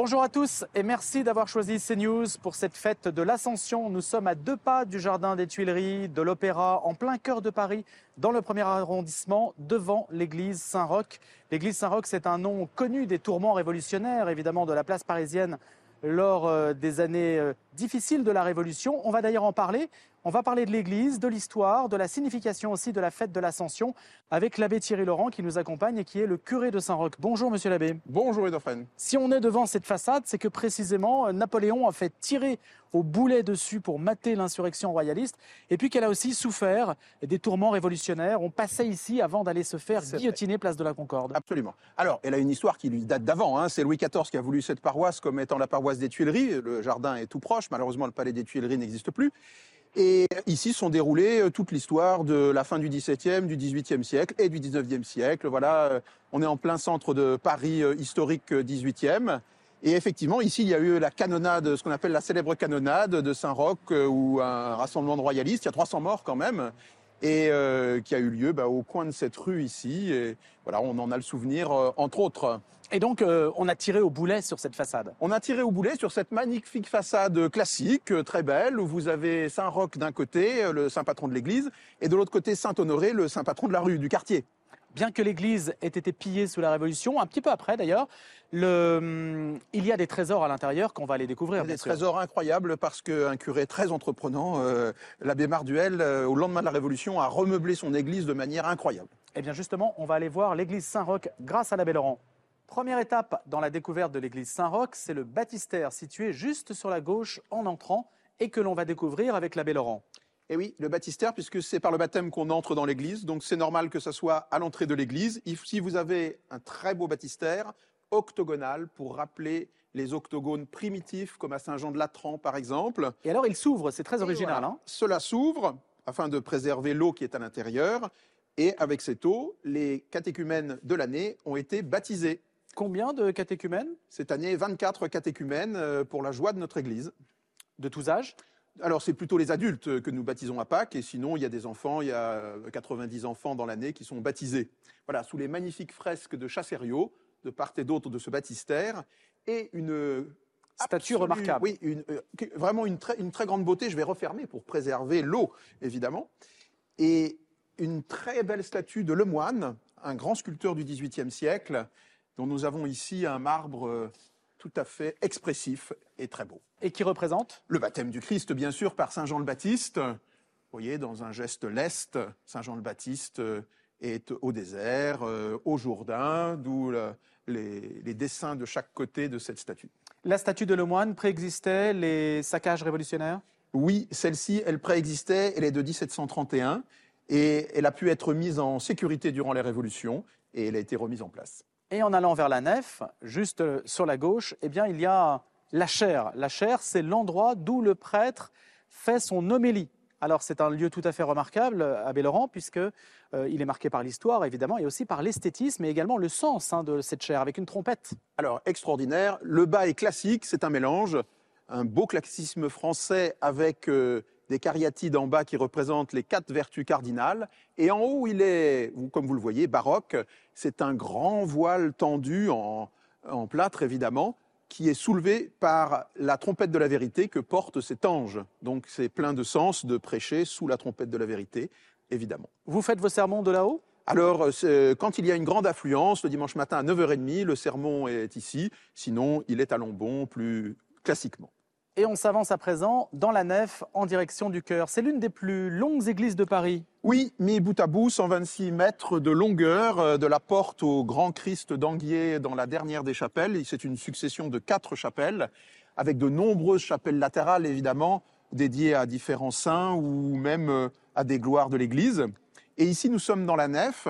Bonjour à tous et merci d'avoir choisi CNews pour cette fête de l'Ascension. Nous sommes à deux pas du Jardin des Tuileries, de l'Opéra, en plein cœur de Paris, dans le premier arrondissement, devant l'église Saint-Roch. L'église Saint-Roch, c'est un nom connu des tourments révolutionnaires, évidemment, de la place parisienne lors euh, des années euh, difficiles de la Révolution. On va d'ailleurs en parler. On va parler de l'Église, de l'histoire, de la signification aussi de la fête de l'Ascension avec l'abbé Thierry Laurent qui nous accompagne et qui est le curé de Saint-Roch. Bonjour monsieur l'abbé. Bonjour Edofren. Si on est devant cette façade, c'est que précisément Napoléon a fait tirer au boulet dessus pour mater l'insurrection royaliste et puis qu'elle a aussi souffert des tourments révolutionnaires. On passait ici avant d'aller se faire guillotiner place de la Concorde. Absolument. Alors, elle a une histoire qui lui date d'avant. Hein. C'est Louis XIV qui a voulu cette paroisse comme étant la paroisse des Tuileries. Le jardin est tout proche. Malheureusement, le palais des Tuileries n'existe plus. Et ici sont déroulées euh, toute l'histoire de la fin du XVIIe, du XVIIIe siècle et du XIXe siècle. Voilà, euh, on est en plein centre de Paris euh, historique XVIIIe. Et effectivement, ici, il y a eu la canonnade, ce qu'on appelle la célèbre canonnade de Saint-Roch, ou un rassemblement de royalistes. Il y a 300 morts quand même et qui a eu lieu bah, au coin de cette rue ici. Et voilà, on en a le souvenir, entre autres. Et donc, euh, on a tiré au boulet sur cette façade. On a tiré au boulet sur cette magnifique façade classique, euh, très belle, où vous avez Saint-Roch d'un côté, euh, le saint patron de l'église, et de l'autre côté Saint-Honoré, le saint patron de la rue, du quartier. Bien que l'église ait été pillée sous la Révolution, un petit peu après d'ailleurs, hum, il y a des trésors à l'intérieur qu'on va aller découvrir. Des trésors incroyables parce qu'un curé très entreprenant, l'abbé Marduel, au lendemain de la Révolution, a remeublé son église de manière incroyable. Eh bien justement, on va aller voir l'église Saint-Roch grâce à l'abbé Laurent. Première étape dans la découverte de l'église Saint-Roch, c'est le baptistère situé juste sur la gauche en entrant et que l'on va découvrir avec l'abbé Laurent. Et eh oui, le baptistère, puisque c'est par le baptême qu'on entre dans l'église, donc c'est normal que ce soit à l'entrée de l'église. Si vous avez un très beau baptistère, octogonal, pour rappeler les octogones primitifs, comme à Saint-Jean de Latran par exemple. Et alors il s'ouvre, c'est très original. Hein Cela s'ouvre afin de préserver l'eau qui est à l'intérieur. Et avec cette eau, les catéchumènes de l'année ont été baptisés. Combien de catéchumènes? Cette année, 24 catéchumènes euh, pour la joie de notre Église. De tous âges? Alors, c'est plutôt les adultes que nous baptisons à Pâques, et sinon, il y a des enfants, il y a 90 euh, enfants dans l'année qui sont baptisés. Voilà, sous les magnifiques fresques de Chasserio, de part et d'autre de ce baptistère, et une statue remarquable. Oui, une, euh, vraiment une très, une très grande beauté. Je vais refermer pour préserver l'eau, évidemment. Et une très belle statue de Lemoine, un grand sculpteur du XVIIIe siècle, dont nous avons ici un marbre euh, tout à fait expressif et très beau. Et qui représente Le baptême du Christ, bien sûr, par Saint Jean le Baptiste. Vous voyez, dans un geste leste, Saint Jean le Baptiste euh, est au désert, euh, au Jourdain, d'où les, dessins de chaque côté de cette statue. La statue de Lemoine préexistait les saccages révolutionnaires? Oui, celle-ci, elle préexistait, elle est de 1731 et elle a pu être mise en sécurité durant les révolutions et elle a été remise en place. Et en allant vers la nef, juste euh, sur la gauche, eh bien, il y a la chaire. La chaire, c'est l'endroit d'où le prêtre fait son homélie. Alors c'est un lieu tout à fait remarquable à Laurent, puisque euh, est marqué par l'histoire évidemment et aussi par l'esthétisme et également le sens hein, de cette chaire avec une trompette. Alors extraordinaire, le bas est classique, c'est un mélange, un beau classicisme français avec euh, des cariatides en bas qui représentent les quatre vertus cardinales. Et en haut, il est, comme vous le voyez, baroque. C'est un grand voile tendu en, plâtre, évidemment, qui est soulevé par la trompette de la vérité que porte cet ange. Donc c'est plein de sens de prêcher sous la trompette de la vérité, évidemment. Vous faites vos sermons de là-haut? Alors, quand il y a une grande affluence, le dimanche matin à 9h30, le sermon est ici. Sinon, il est à Lombon plus classiquement. Et on s'avance à présent dans la nef en direction du chœur. C'est l'une des plus longues églises de Paris. Oui, mis bout à bout, 126 mètres de longueur, euh, de la porte au Grand Christ d'Anguier dans la dernière des chapelles. C'est une succession de quatre chapelles, avec de nombreuses chapelles latérales, évidemment, dédiées à différents saints ou même euh, à des gloires de l'Église. Et ici, nous sommes dans la nef,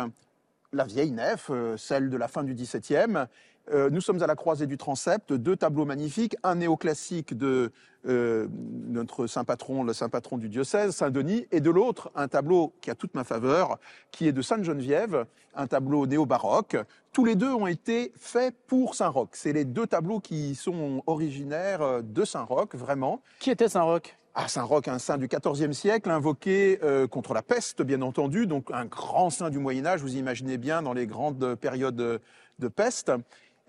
la vieille nef, euh, celle de la fin du XVIIe. Euh, nous sommes à la croisée du transept, deux tableaux magnifiques, un néoclassique de euh, notre saint patron, le saint patron du diocèse, Saint Denis, et de l'autre un tableau qui a toute ma faveur, qui est de Sainte Geneviève, un tableau néo-baroque. Tous les deux ont été faits pour Saint-Roch. C'est les deux tableaux qui sont originaires de Saint-Roch, vraiment. Qui était Saint-Roch? Ah, Saint-Roch, un saint du XIVe siècle, invoqué euh, contre la peste, bien entendu, donc un grand saint du Moyen Âge, vous imaginez bien, dans les grandes périodes de peste.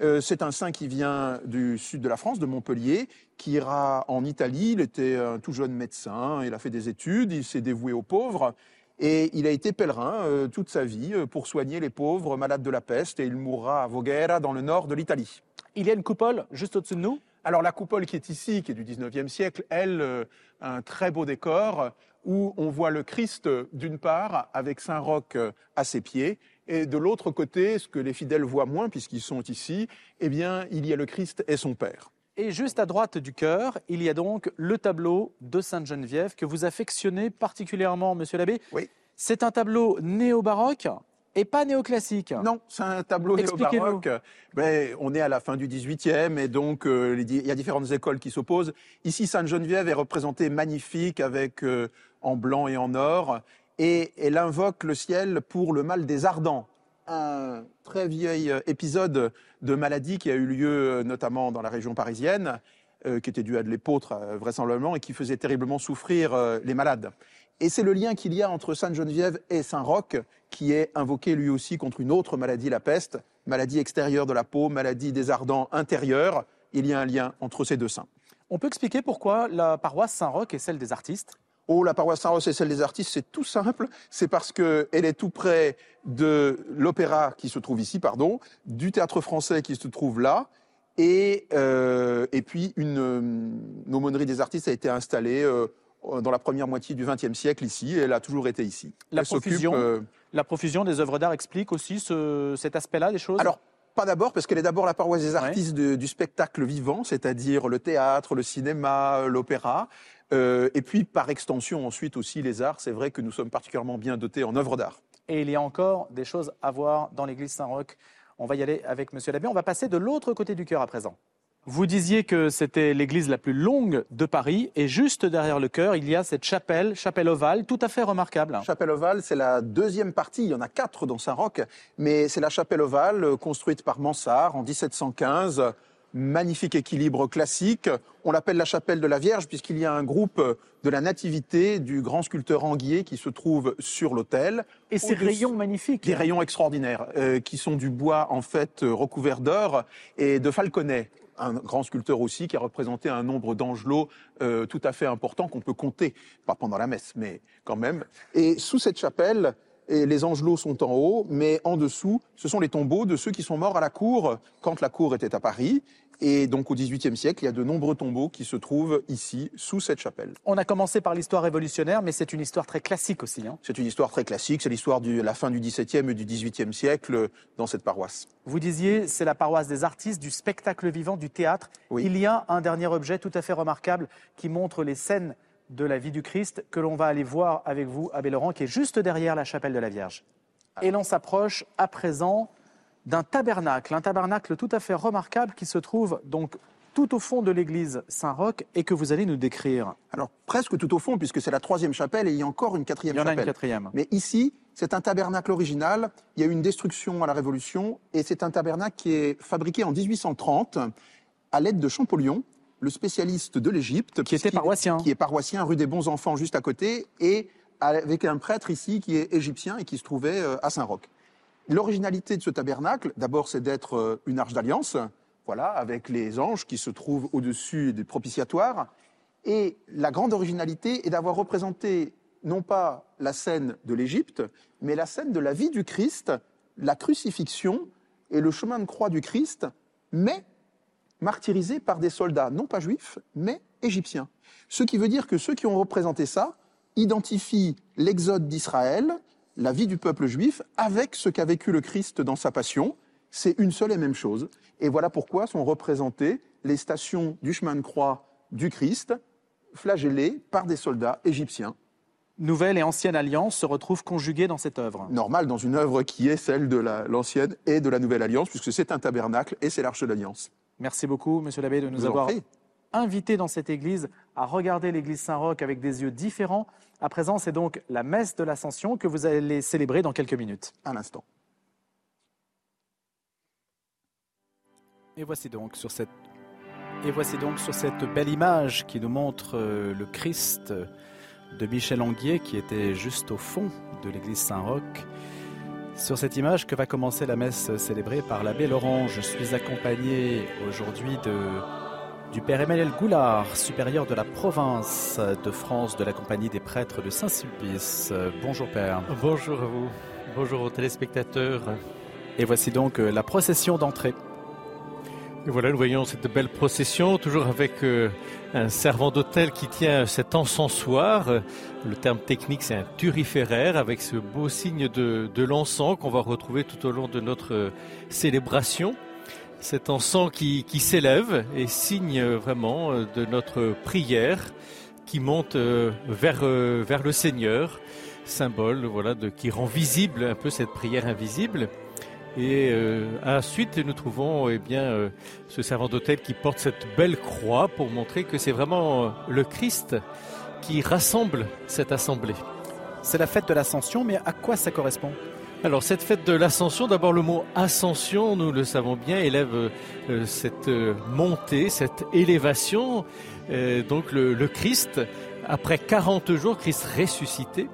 Euh, c'est un saint qui vient du sud de la France, de Montpellier, qui ira en Italie. Il était un tout jeune médecin, il a fait des études, il s'est dévoué aux pauvres. Et il a été pèlerin euh, toute sa vie pour soigner les pauvres malades de la peste et il mourra à Voghera dans le nord de l'Italie. Il y a une coupole juste au-dessus de nous? Alors la coupole qui est ici, qui est du 19e siècle, elle, euh, un très beau décor où on voit le Christ d'une part avec Saint Roch euh, à ses pieds et de l'autre côté, ce que les fidèles voient moins puisqu'ils sont ici, eh bien, il y a le Christ et son Père. Et juste à droite du chœur, il y a donc le tableau de Sainte Geneviève que vous affectionnez particulièrement, monsieur l'abbé. Oui. C'est un tableau néo-baroque et pas néoclassique. Non, c'est un tableau néo-baroque. Ben, on est à la fin du XVIIIe et donc euh, il y a différentes écoles qui s'opposent. Ici, Sainte-Geneviève est représentée magnifique avec euh, en blanc et en or et elle invoque le ciel pour le mal des ardents. Un très vieil euh, épisode de maladie qui a eu lieu notamment dans la région parisienne, qui était dû à de l'épôtre vraisemblablement et qui faisait terriblement souffrir les malades. Et c'est le lien qu'il y a entre Sainte-Geneviève et Saint-Roch, qui est invoqué lui aussi contre une autre maladie, la peste, maladie extérieure de la peau, maladie des ardents intérieurs. Il y a un lien entre ces deux saints. On peut expliquer pourquoi la paroisse Saint-Roch est celle des artistes? Oh, la paroisse Saint-Roch est celle des artistes, c'est tout simple. C'est parce qu'elle est tout près de l'opéra qui se trouve ici, pardon, du théâtre français qui se trouve là, et, euh, et puis une, euh, aumônerie des artistes a été installée euh, dans la première moitié du XXe siècle ici, et elle a toujours été ici. La, profusion, la profusion des œuvres d'art explique aussi cet aspect-là des choses? Alors, pas d'abord, parce qu'elle est d'abord la paroisse des artistes du spectacle vivant, c'est-à-dire le théâtre, le cinéma, l'opéra, euh, et puis par extension ensuite aussi les arts. C'est vrai que nous sommes particulièrement bien dotés en œuvres d'art. Et il y a encore des choses à voir dans l'église Saint-Roch. On va y aller avec Monsieur l'abbé. On va passer de l'autre côté du cœur à présent. Vous disiez que c'était l'église la plus longue de Paris et juste derrière le chœur, il y a cette chapelle, chapelle ovale, tout à fait remarquable. Chapelle ovale, c'est la deuxième partie, il y en a quatre dans Saint-Roch, mais c'est la chapelle ovale construite par Mansart en 1715 magnifique équilibre classique. On l'appelle la chapelle de la Vierge puisqu'il y a un groupe de la Nativité du grand sculpteur Anguier qui se trouve sur l'autel. Et ces rayons magnifiques. Des rayons extraordinaires euh, qui sont du bois en fait recouvert d'or et de falconet un grand sculpteur aussi qui a représenté un nombre d'angelots euh, tout à fait important qu'on peut compter, pas pendant la messe, mais quand même. Et sous cette chapelle, et les angelots sont en haut, mais en dessous, ce sont les tombeaux de ceux qui sont morts à la cour quand la cour était à Paris. Et donc au XVIIIe siècle, il y a de nombreux tombeaux qui se trouvent ici, sous cette chapelle. On a commencé par l'histoire révolutionnaire, mais c'est une histoire très classique aussi. Hein. c'est une histoire très classique, c'est l'histoire de la fin du XVIIe et du XVIIIe siècle dans cette paroisse. Vous disiez, c'est la paroisse des artistes, du spectacle vivant, du théâtre. Il y a un dernier objet tout à fait remarquable qui montre les scènes de la vie du Christ que l'on va aller voir avec vous, Abbé Laurent, qui est juste derrière la chapelle de la Vierge. Et l'on s'approche à présent d'un tabernacle, un tabernacle tout à fait remarquable qui se trouve donc tout au fond de l'église Saint-Roch et que vous allez nous décrire. Alors presque tout au fond puisque c'est la troisième chapelle et il y a encore une quatrième chapelle. Il y en a une quatrième. Mais ici, c'est un tabernacle original. Il y a eu une destruction à la Révolution et c'est un tabernacle qui est fabriqué en 1830 à l'aide de Champollion, le spécialiste de l'Égypte. Qui était paroissien. Qui est paroissien, rue des Bons Enfants, juste à côté, et avec un prêtre ici qui est égyptien et qui se trouvait euh, à Saint-Roch. L'originalité de ce tabernacle, d'abord, c'est d'être euh, une arche d'alliance, voilà, avec les anges qui se trouvent au-dessus des propitiatoires. Et la grande originalité est d'avoir représenté non pas la scène de l'Égypte, mais la scène de la vie du Christ, la crucifixion et le chemin de croix du Christ, mais martyrisé par des soldats, non pas juifs, mais égyptiens. Ce qui veut dire que ceux qui ont représenté ça identifient l'exode d'Israël, la vie du peuple juif, avec ce qu'a vécu le Christ dans sa passion. C'est une seule et même chose. Et voilà pourquoi sont représentées les stations du chemin de croix du Christ, flagellées par des soldats égyptiens. Nouvelle et ancienne alliance se retrouvent conjuguées dans cette œuvre. Normal dans une œuvre qui est celle de l'ancienne et de la nouvelle alliance, puisque c'est un tabernacle et c'est l'arche de l'alliance. Merci beaucoup, monsieur l'abbé, de nous avoir invités dans cette église à regarder l'église Saint-Roch avec des yeux différents. À présent, c'est donc la messe de l'Ascension que vous allez célébrer dans quelques minutes. À l'instant. Et voici donc sur cette et voici donc sur cette belle image qui nous montre euh, le Christ de Michel Anguier qui était juste au fond de l'église Saint-Roch. Sur cette image que va commencer la messe célébrée par l'abbé Laurent, je suis accompagné aujourd'hui de, du père Emmanuel Goulard, supérieur de la province de France de la compagnie des prêtres de Saint-Sulpice. Bonjour père. Bonjour à vous. Bonjour aux téléspectateurs. Et voici donc euh, la procession d'entrée et voilà, nous voyons cette belle procession, toujours avec euh, un servant d'hôtel qui tient cet encensoir. Le terme technique, c'est un turiféraire, avec ce beau signe de, l'encens qu'on va retrouver tout au long de notre euh, célébration. Cet encens qui, s'élève et signe vraiment euh, de notre prière qui monte vers, le Seigneur, symbole voilà, qui rend visible un peu cette prière invisible. Et euh, ensuite, nous trouvons eh bien, euh, ce servant d'hôtel qui porte cette belle croix pour montrer que c'est vraiment euh, le Christ qui rassemble cette assemblée. C'est la fête de l'ascension, mais à quoi ça correspond? Alors cette fête de l'ascension, d'abord le mot ascension, nous le savons bien, élève cette montée, cette élévation. donc le, le Christ, après 40 jours, Christ ressuscité,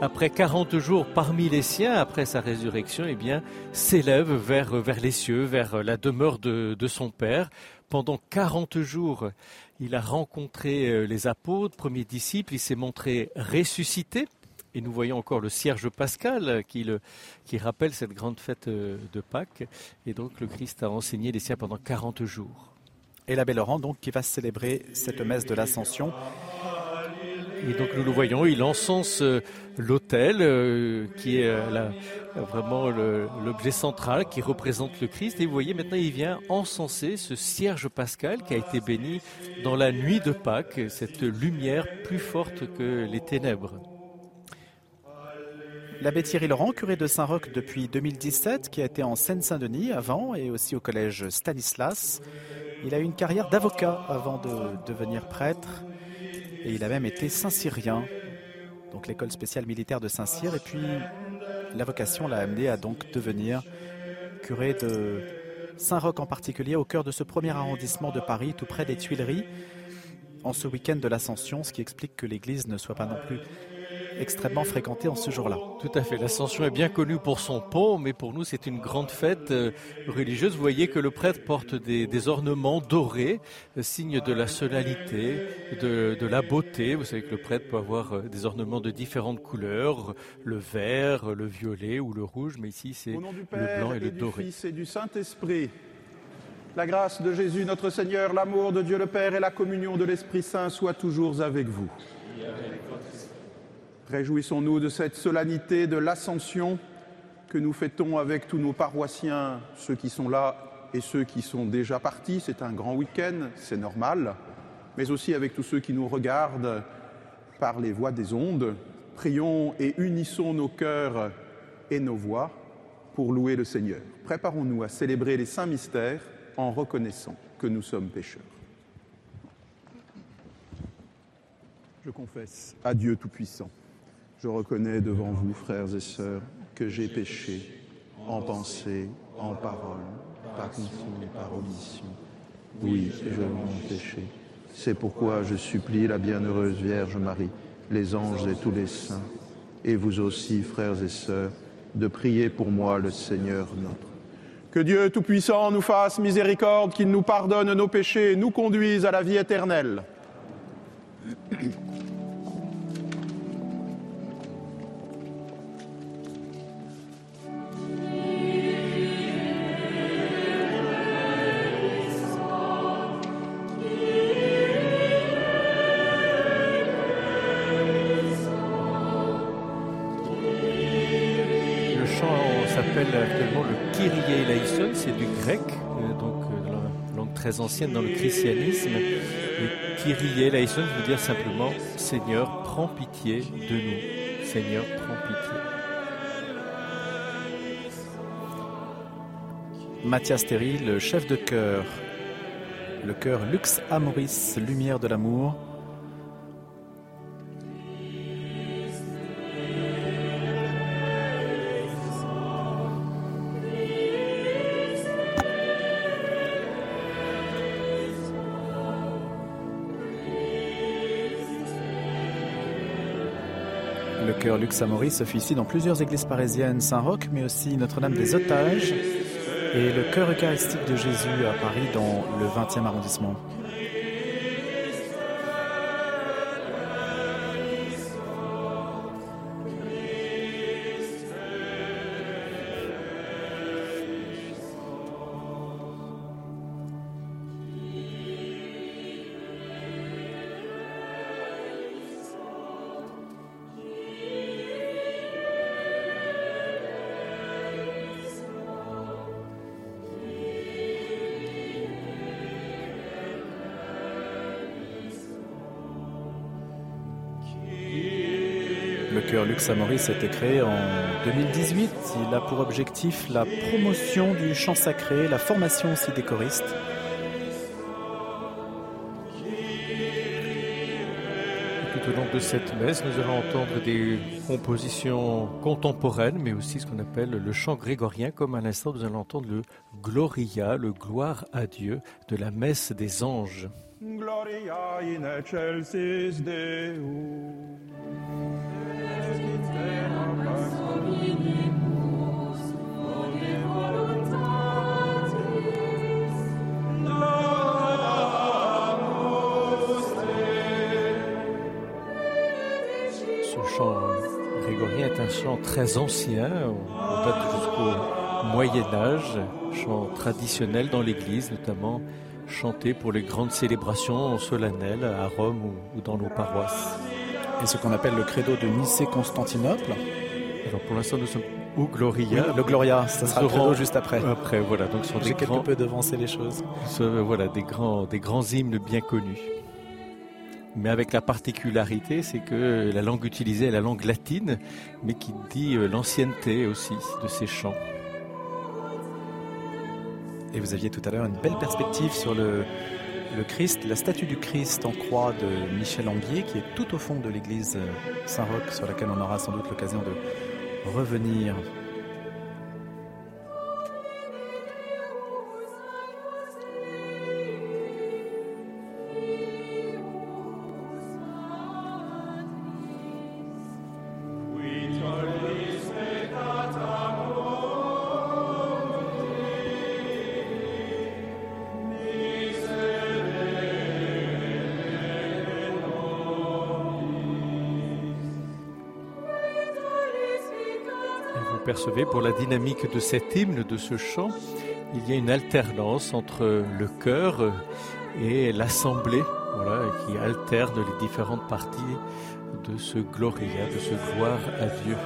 après 40 jours parmi les siens, après sa résurrection, eh bien, s'élève vers, vers les cieux, vers la demeure de, son Père. Pendant 40 jours, il a rencontré euh, les apôtres, premiers disciples, il s'est montré ressuscité. Et nous voyons encore le cierge pascal qui, le, qui rappelle cette grande fête euh, de Pâques. Et donc le Christ a enseigné les siens pendant 40 jours. Et l'abbé Laurent, donc, qui va célébrer cette messe de l'Ascension. Et donc nous le voyons, il encense euh, l'autel euh, qui est euh, vraiment l'objet central qui représente le Christ. Et vous voyez maintenant il vient encenser ce cierge pascal qui a été béni dans la nuit de Pâques, cette lumière plus forte que les ténèbres. L'abbé Thierry Laurent, curé de Saint-Roch depuis 2017, qui a été en Seine-Saint-Denis avant et aussi au collège Stanislas. Il a eu une carrière d'avocat avant de devenir prêtre et il a même été Saint-Cyrien, donc l'école spéciale militaire de Saint-Cyr. Et puis la vocation l'a amené à donc devenir curé de Saint-Roch en particulier, au cœur de ce premier arrondissement de Paris, tout près des Tuileries, en ce week-end de l'Ascension, ce qui explique que l'église ne soit pas non plus extrêmement fréquenté en ce jour-là. Tout à fait. L'Ascension est bien connue pour son pont, mais pour nous, c'est une grande fête euh, religieuse. Vous voyez que le prêtre porte des, ornements dorés, euh, signe de la solennité, de, la beauté. Vous savez que le prêtre peut avoir euh, des ornements de différentes couleurs, le vert, le violet ou le rouge, mais ici, c'est le blanc et, le doré. Du Fils et du Saint-Esprit. La grâce de Jésus notre Seigneur, l'amour de Dieu le Père et la communion de l'Esprit Saint soient toujours avec vous. Réjouissons-nous de cette solennité de l'Ascension que nous fêtons avec tous nos paroissiens, ceux qui sont là et ceux qui sont déjà partis. C'est un grand week-end, c'est normal, mais aussi avec tous ceux qui nous regardent par les voix des ondes. Prions et unissons nos cœurs et nos voix pour louer le Seigneur. Préparons-nous à célébrer les saints mystères en reconnaissant que nous sommes pécheurs. Je confesse à Dieu Tout-Puissant je reconnais devant vous, frères et sœurs, que j'ai péché en pensée, en parole, par conscience et par omission. Oui, je m'en péché. C'est pourquoi je supplie la bienheureuse Vierge Marie, les anges et tous les saints, et vous aussi, frères et sœurs, de prier pour moi le Seigneur notre. Que Dieu Tout-Puissant nous fasse miséricorde, qu'il nous pardonne nos péchés et nous conduise à la vie éternelle. Très ancienne dans le christianisme. Le Kyrie eleison veut dire simplement Seigneur, prends pitié de nous. Seigneur, prends pitié. Mathias Terry, le chef de chœur, le chœur Lux Amoris, Lumière de l'amour. Chœur Lux Amoris officie dans plusieurs églises parisiennes, Saint-Roch, mais aussi Notre-Dame des Otages et le chœur eucharistique de Jésus à Paris dans le 20e arrondissement. Le chœur Lux Amoris a été créé en 2018. Il a pour objectif la promotion du chant sacré, la formation aussi des choristes. Tout au long de cette messe, nous allons entendre des compositions contemporaines, mais aussi ce qu'on appelle le chant grégorien, comme à l'instant nous allons entendre le Gloria, le gloire à Dieu de la messe des anges. Gloria in excelsis Deum. Très ancien, on date jusqu'au Moyen Âge, chant traditionnel dans l'Église, notamment chanté pour les grandes célébrations solennelles à Rome ou, ou dans nos paroisses. Et ce qu'on appelle le credo de Nicée-Constantinople. Alors pour l'instant nous sommes au Gloria. Le Gloria, ça sera le credo juste après. Après, voilà, donc ce sont J'ai des quelque grands, peu devancé les choses. ce- voilà, des grands, des grands hymnes bien connus. Mais avec la particularité, c'est que la langue utilisée est la langue latine, mais qui dit euh, l'ancienneté aussi de ces chants. Et vous aviez tout à l'heure une belle perspective sur le, Christ, la statue du Christ en croix de Michel Anguier, qui est tout au fond de l'église Saint-Roch, sur laquelle on aura sans doute l'occasion de revenir. Percevez, pour la dynamique de cet hymne, de ce chant, il y a une alternance entre le chœur et l'assemblée, qui alterne les différentes parties de ce Gloria, de ce gloire à Dieu.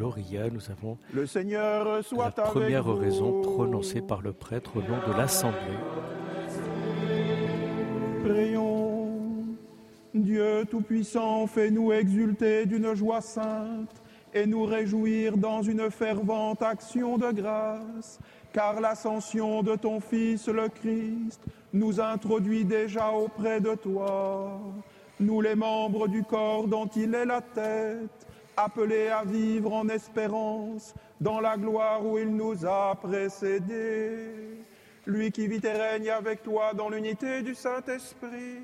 Gloria, nous avons Le Seigneur soit la avec première vous. oraison prononcée par le prêtre au nom de l'Assemblée. Prions. Dieu Tout-Puissant, fais-nous exulter d'une joie sainte et nous réjouir dans une fervente action de grâce, car l'ascension de ton Fils le Christ nous introduit déjà auprès de toi. Nous les membres du corps dont il est la tête, appelés à vivre en espérance dans la gloire où il nous a précédés. Lui qui vit et règne avec toi dans l'unité du Saint-Esprit,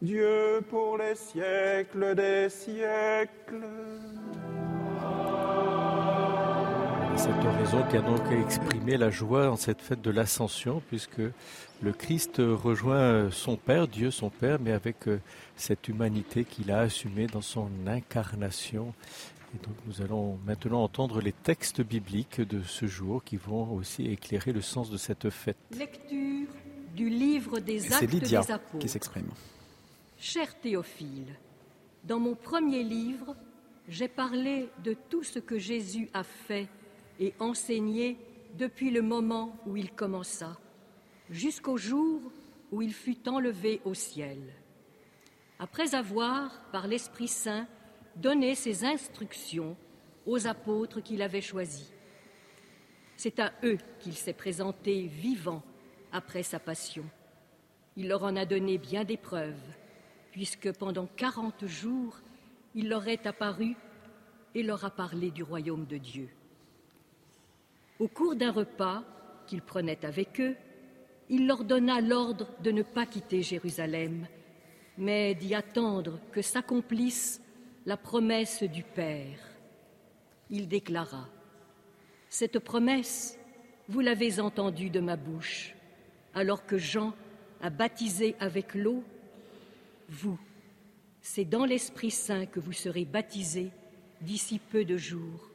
Dieu pour les siècles des siècles. Cette oraison qui a donc exprimé la joie en cette fête de l'Ascension, puisque le Christ rejoint son Père, Dieu son Père, mais avec euh, cette humanité qu'il a assumée dans son incarnation. Et donc nous allons maintenant entendre les textes bibliques de ce jour qui vont aussi éclairer le sens de cette fête. Lecture du livre des Actes Lydia des Apôtres. qui s'exprime. Cher Théophile, dans mon premier livre, j'ai parlé de tout ce que Jésus a fait et enseigné depuis le moment où il commença, jusqu'au jour où il fut enlevé au ciel. Après avoir, par l'Esprit Saint, donné ses instructions aux apôtres qu'il avait choisis. C'est à eux qu'il s'est présenté vivant après sa passion. Il leur en a donné bien des preuves, puisque pendant quarante jours, il leur est apparu et leur a parlé du royaume de Dieu. Au cours d'un repas qu'il prenait avec eux, il leur donna l'ordre de ne pas quitter Jérusalem, mais d'y attendre que s'accomplisse la promesse du Père. Il déclara, Cette promesse, vous l'avez entendue de ma bouche, alors que Jean a baptisé avec l'eau, vous, c'est dans l'Esprit Saint que vous serez baptisés d'ici peu de jours.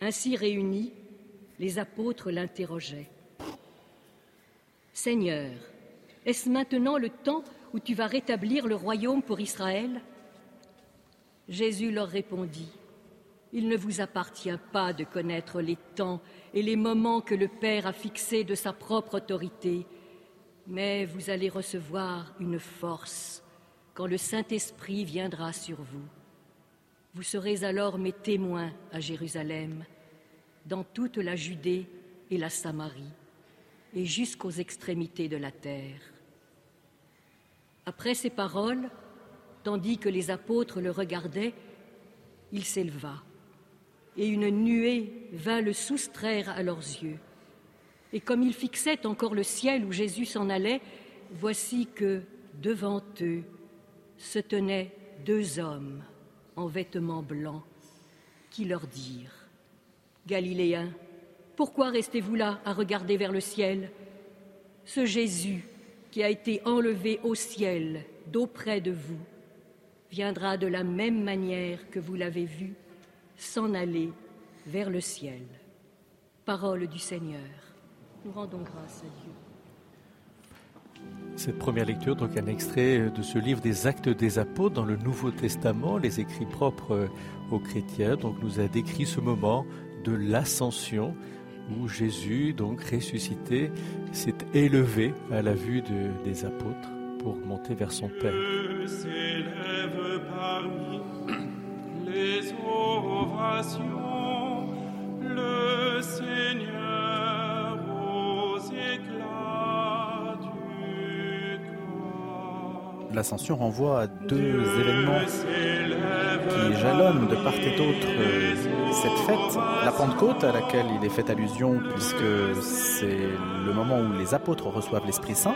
Ainsi réunis, les apôtres l'interrogeaient. Seigneur, est-ce maintenant le temps où tu vas rétablir le royaume pour Israël? Jésus leur répondit, Il ne vous appartient pas de connaître les temps et les moments que le Père a fixés de sa propre autorité, mais vous allez recevoir une force quand le Saint-Esprit viendra sur vous. Vous serez alors mes témoins à Jérusalem, dans toute la Judée et la Samarie, et jusqu'aux extrémités de la terre. Après ces paroles, tandis que les apôtres le regardaient, il s'éleva, et une nuée vint le soustraire à leurs yeux. Et comme ils fixaient encore le ciel où Jésus s'en allait, voici que, devant eux, se tenaient deux hommes en vêtements blancs qui leur dirent Galiléens, pourquoi restez-vous là à regarder vers le ciel? Ce Jésus qui a été enlevé au ciel d'auprès de vous viendra de la même manière que vous l'avez vu s'en aller vers le ciel. Parole du Seigneur. Nous rendons grâce à Dieu. Cette première lecture, donc un extrait de ce livre des Actes des Apôtres dans le Nouveau Testament, les écrits propres aux chrétiens, donc nous a décrit ce moment de l'ascension où Jésus, donc ressuscité, s'est élevé à la vue de- des apôtres pour monter vers son Père. L'ascension renvoie à deux événements qui jalonnent de part et d'autre euh, cette fête. La Pentecôte à laquelle il est fait allusion puisque c'est le moment où les apôtres reçoivent l'Esprit Saint.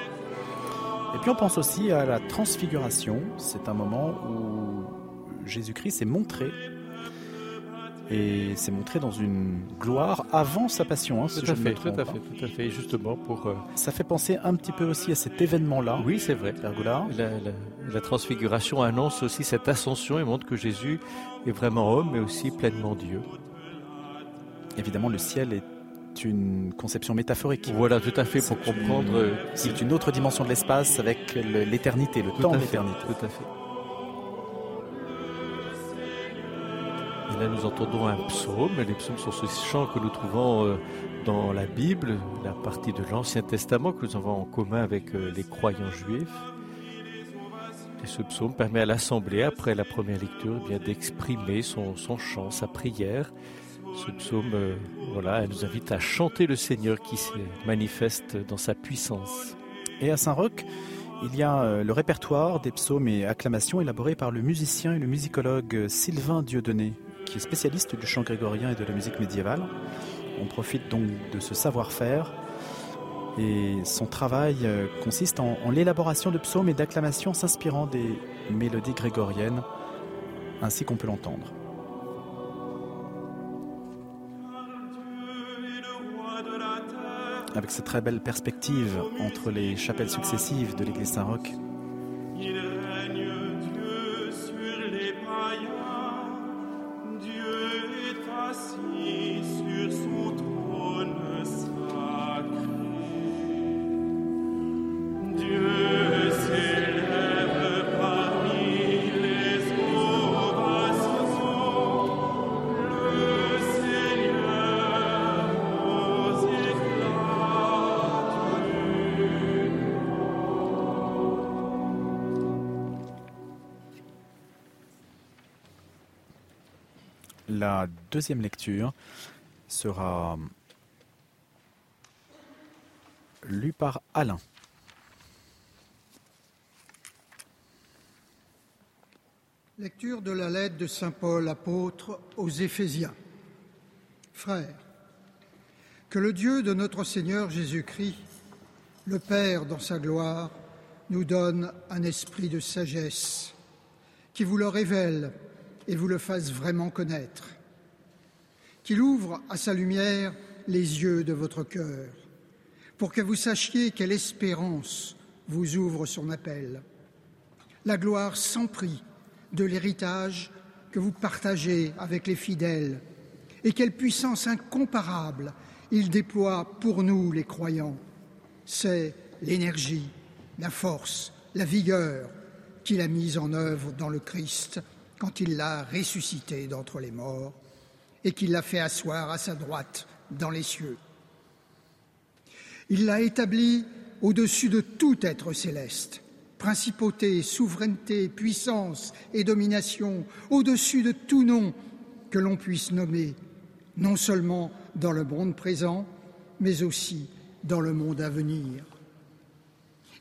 Et puis on pense aussi à la transfiguration. C'est un moment où Jésus-Christ s'est montré et s'est montré dans une gloire avant sa passion. hein, si Tout je à me fait, tout à fait, tout à fait. Et justement pour... euh, Ça fait penser un petit peu aussi à cet événement-là. oui, c'est vrai. Père Goulard. La, la- la transfiguration annonce aussi cette ascension et montre que Jésus est vraiment homme, mais aussi pleinement Dieu. Évidemment, le ciel est une conception métaphorique. Voilà, tout à fait, pour une- comprendre... euh, C'est une autre dimension de l'espace avec l'éternité, le Tout temps d'éternité. Tout à fait. Là, nous entendons un psaume. Les psaumes sont ce chant que nous trouvons euh, dans la Bible, la partie de l'Ancien Testament que nous avons en commun avec euh, les croyants juifs. Et ce psaume permet à l'Assemblée, après la première lecture, eh d'exprimer son, chant, sa prière. Ce psaume, euh, voilà, elle nous invite à chanter le Seigneur qui se manifeste dans sa puissance. Et à Saint-Roch, Il y a le répertoire des psaumes et acclamations élaborés par le musicien et le musicologue Sylvain Dieudonné, qui est spécialiste du chant grégorien et de la musique médiévale. On profite donc de ce savoir-faire et son travail euh, consiste en, en l'élaboration de psaumes et d'acclamations s'inspirant des mélodies grégoriennes, ainsi qu'on peut l'entendre. Avec cette très belle perspective entre les chapelles successives de l'église Saint-Roch, deuxième lecture sera lue par Alain. Lecture de la lettre de Saint Paul apôtre aux Éphésiens. Frères, que le Dieu de notre Seigneur Jésus-Christ, le Père dans sa gloire, nous donne un esprit de sagesse, qui vous le révèle et vous le fasse vraiment connaître, qu'il ouvre à sa lumière les yeux de votre cœur, pour que vous sachiez quelle espérance vous ouvre son appel, la gloire sans prix de l'héritage que vous partagez avec les fidèles, et quelle puissance incomparable il déploie pour nous les croyants. C'est l'énergie, la force, la vigueur qu'il a mise en œuvre dans le Christ quand il l'a ressuscité d'entre les morts et qu'il l'a fait asseoir à sa droite dans les cieux. Il l'a établi au-dessus de tout être céleste, principauté, souveraineté, puissance et domination, au-dessus de tout nom que l'on puisse nommer, non seulement dans le monde présent, mais aussi dans le monde à venir.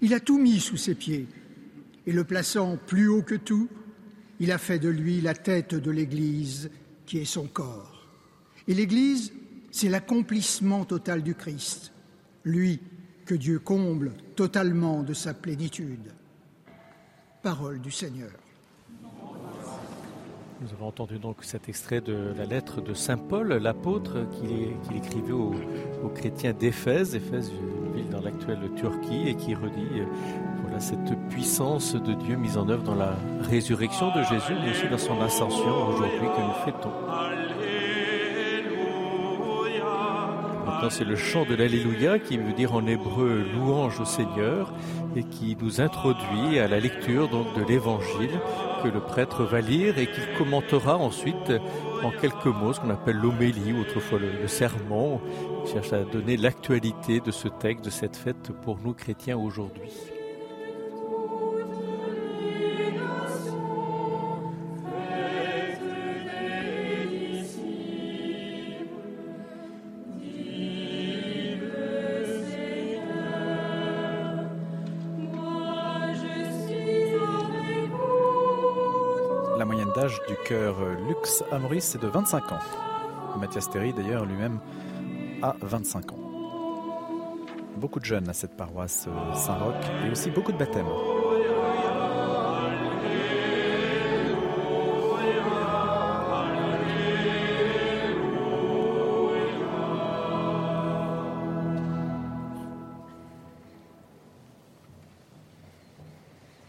Il a tout mis sous ses pieds, et le plaçant plus haut que tout, il a fait de lui la tête de l'Église qui est son corps. Et l'Église, c'est l'accomplissement total du Christ, lui que Dieu comble totalement de sa plénitude. Parole du Seigneur. Nous avons entendu donc cet extrait de la lettre de Saint Paul, l'apôtre, qu'il écrivait aux, aux chrétiens d'Éphèse, Éphèse, une ville dans l'actuelle Turquie, et qui redit euh, voilà, cette puissance de Dieu mise en œuvre dans la résurrection de Jésus, mais aussi dans son ascension aujourd'hui que nous fêtons. C'est le chant de l'Alléluia qui veut dire en hébreu louange au Seigneur et qui nous introduit à la lecture donc de l'Évangile que le prêtre va lire et qu'il commentera ensuite en quelques mots, ce qu'on appelle l'homélie, ou autrefois le, le sermon. Il cherche à donner l'actualité de ce texte, de cette fête pour nous chrétiens aujourd'hui. Chœur Lux Amoris est de 25 ans. Mathias Théry, d'ailleurs, lui-même, a 25 ans. Beaucoup de jeunes à cette paroisse euh, Saint-Roch et aussi beaucoup de baptêmes.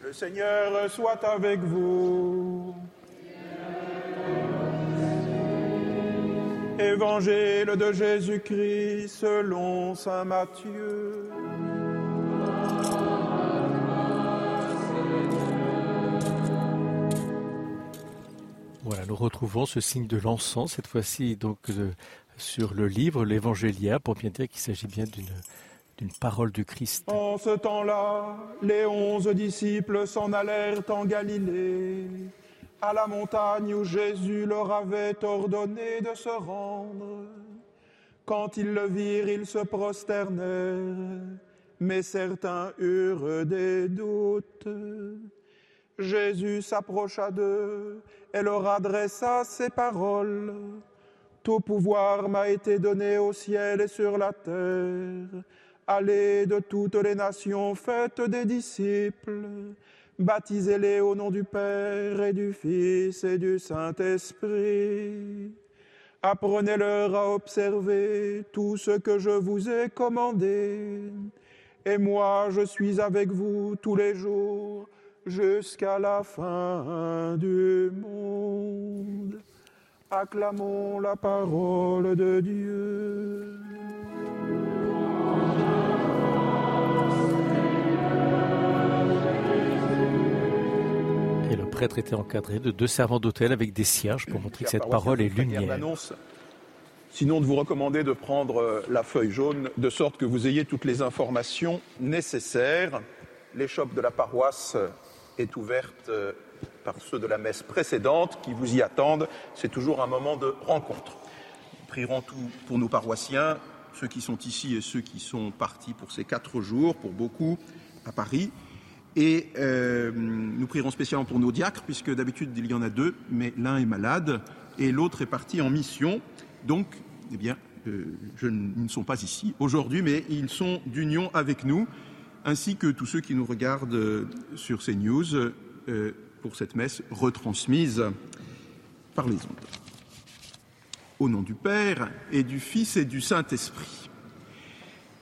Le Seigneur soit avec vous. Évangile de Jésus-Christ selon Saint Matthieu. Voilà, nous retrouvons ce signe de l'encens, cette fois-ci donc euh, sur le livre, l'Évangélia, pour bien dire qu'il s'agit bien d'une d'une parole du Christ. En ce temps-là, les onze disciples s'en allèrent en Galilée, à la montagne où Jésus leur avait ordonné de se rendre. Quand ils le virent, ils se prosternèrent mais certains eurent des doutes. Jésus s'approcha d'eux et leur adressa ces paroles. Tout pouvoir m'a été donné au ciel et sur la terre. Allez de toutes les nations, faites des disciples, baptisez-les au nom du Père et du Fils et du Saint-Esprit. Apprenez-leur à observer tout ce que je vous ai commandé. Et moi, je suis avec vous tous les jours jusqu'à la fin du monde. Acclamons la parole de Dieu. Prêtre était encadré de deux servants d'hôtel avec des cierges pour montrer que cette parole est lumière. Sinon, de vous recommander de prendre euh, la feuille jaune, de sorte que vous ayez toutes les informations nécessaires. L'échoppe de la paroisse euh, est ouverte euh, par ceux de la messe précédente qui vous y attendent. C'est toujours un moment de rencontre. Nous prierons tout pour nos paroissiens, ceux qui sont ici et ceux qui sont partis pour ces quatre jours, pour beaucoup, à Paris. Et euh, nous prierons spécialement pour nos diacres, puisque d'habitude il y en a deux, mais l'un est malade et l'autre est parti en mission. Donc, eh bien, euh, je, ils ne sont pas ici aujourd'hui, mais ils sont d'union avec nous, ainsi que tous ceux qui nous regardent euh, sur ces news pour cette messe retransmise par les ondes. Au nom du Père et du Fils et du Saint-Esprit.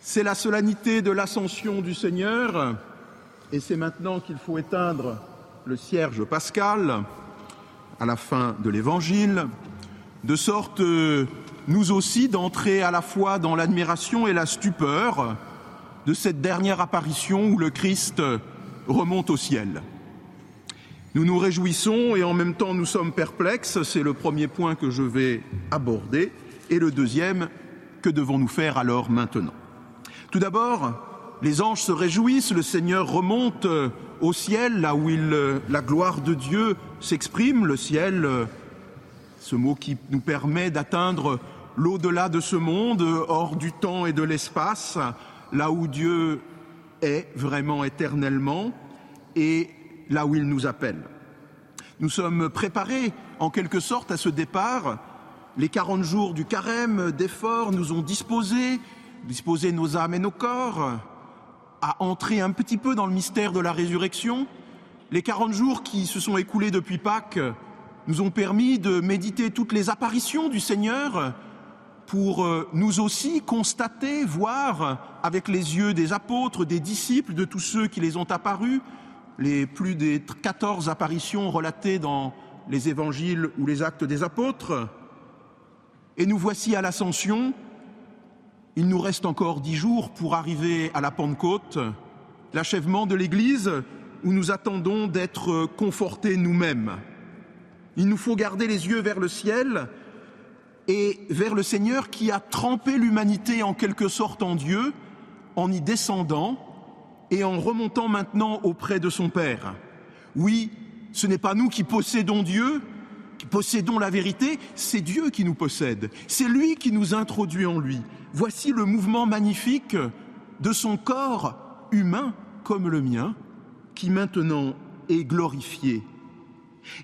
C'est la solennité de l'ascension du Seigneur, et c'est maintenant qu'il faut éteindre le cierge pascal à la fin de l'Évangile, de sorte euh, nous aussi d'entrer à la fois dans l'admiration et la stupeur de cette dernière apparition où le Christ remonte au ciel. Nous nous réjouissons et en même temps nous sommes perplexes, c'est le premier point que je vais aborder, et le deuxième, que devons-nous faire alors maintenant? Tout d'abord, les anges se réjouissent, le Seigneur remonte euh, au ciel, là où il, euh, la gloire de Dieu s'exprime, le ciel, euh, ce mot qui nous permet d'atteindre l'au-delà de ce monde, hors du temps et de l'espace, là où Dieu est vraiment éternellement et là où il nous appelle. Nous sommes préparés en quelque sorte à ce départ. Les 40 jours du carême d'efforts nous ont disposés, disposé nos âmes et nos corps, à entrer un petit peu dans le mystère de la résurrection. Les 40 jours qui se sont écoulés depuis Pâques nous ont permis de méditer toutes les apparitions du Seigneur pour euh, nous aussi constater, voir avec les yeux des apôtres, des disciples, de tous ceux qui les ont apparus, les plus des 14 apparitions relatées dans les évangiles ou les actes des apôtres. Et nous voici à l'ascension. Il nous reste encore dix jours pour arriver à la Pentecôte, l'achèvement de l'Église où nous attendons d'être confortés nous-mêmes. Il nous faut garder les yeux vers le ciel et vers le Seigneur qui a trempé l'humanité en quelque sorte en Dieu, en y descendant et en remontant maintenant auprès de son Père. Oui, ce n'est pas nous qui possédons Dieu, possédons la vérité, c'est Dieu qui nous possède, c'est lui qui nous introduit en lui. Voici le mouvement magnifique de son corps humain comme le mien, qui maintenant est glorifié.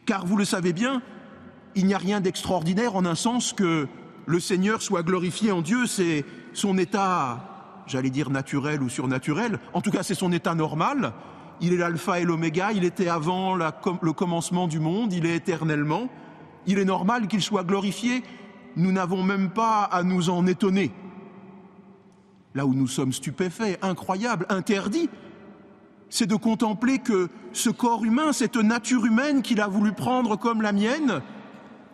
Car vous le savez bien, il n'y a rien d'extraordinaire en un sens que le Seigneur soit glorifié en Dieu, c'est son état, j'allais dire naturel ou surnaturel, en tout cas c'est son état normal. Il est l'alpha et l'oméga, il était avant le commencement du monde, il est éternellement. Il est normal qu'il soit glorifié, nous n'avons même pas à nous en étonner. Là où nous sommes stupéfaits, incroyables, interdits, c'est de contempler que ce corps humain, cette nature humaine qu'il a voulu prendre comme la mienne,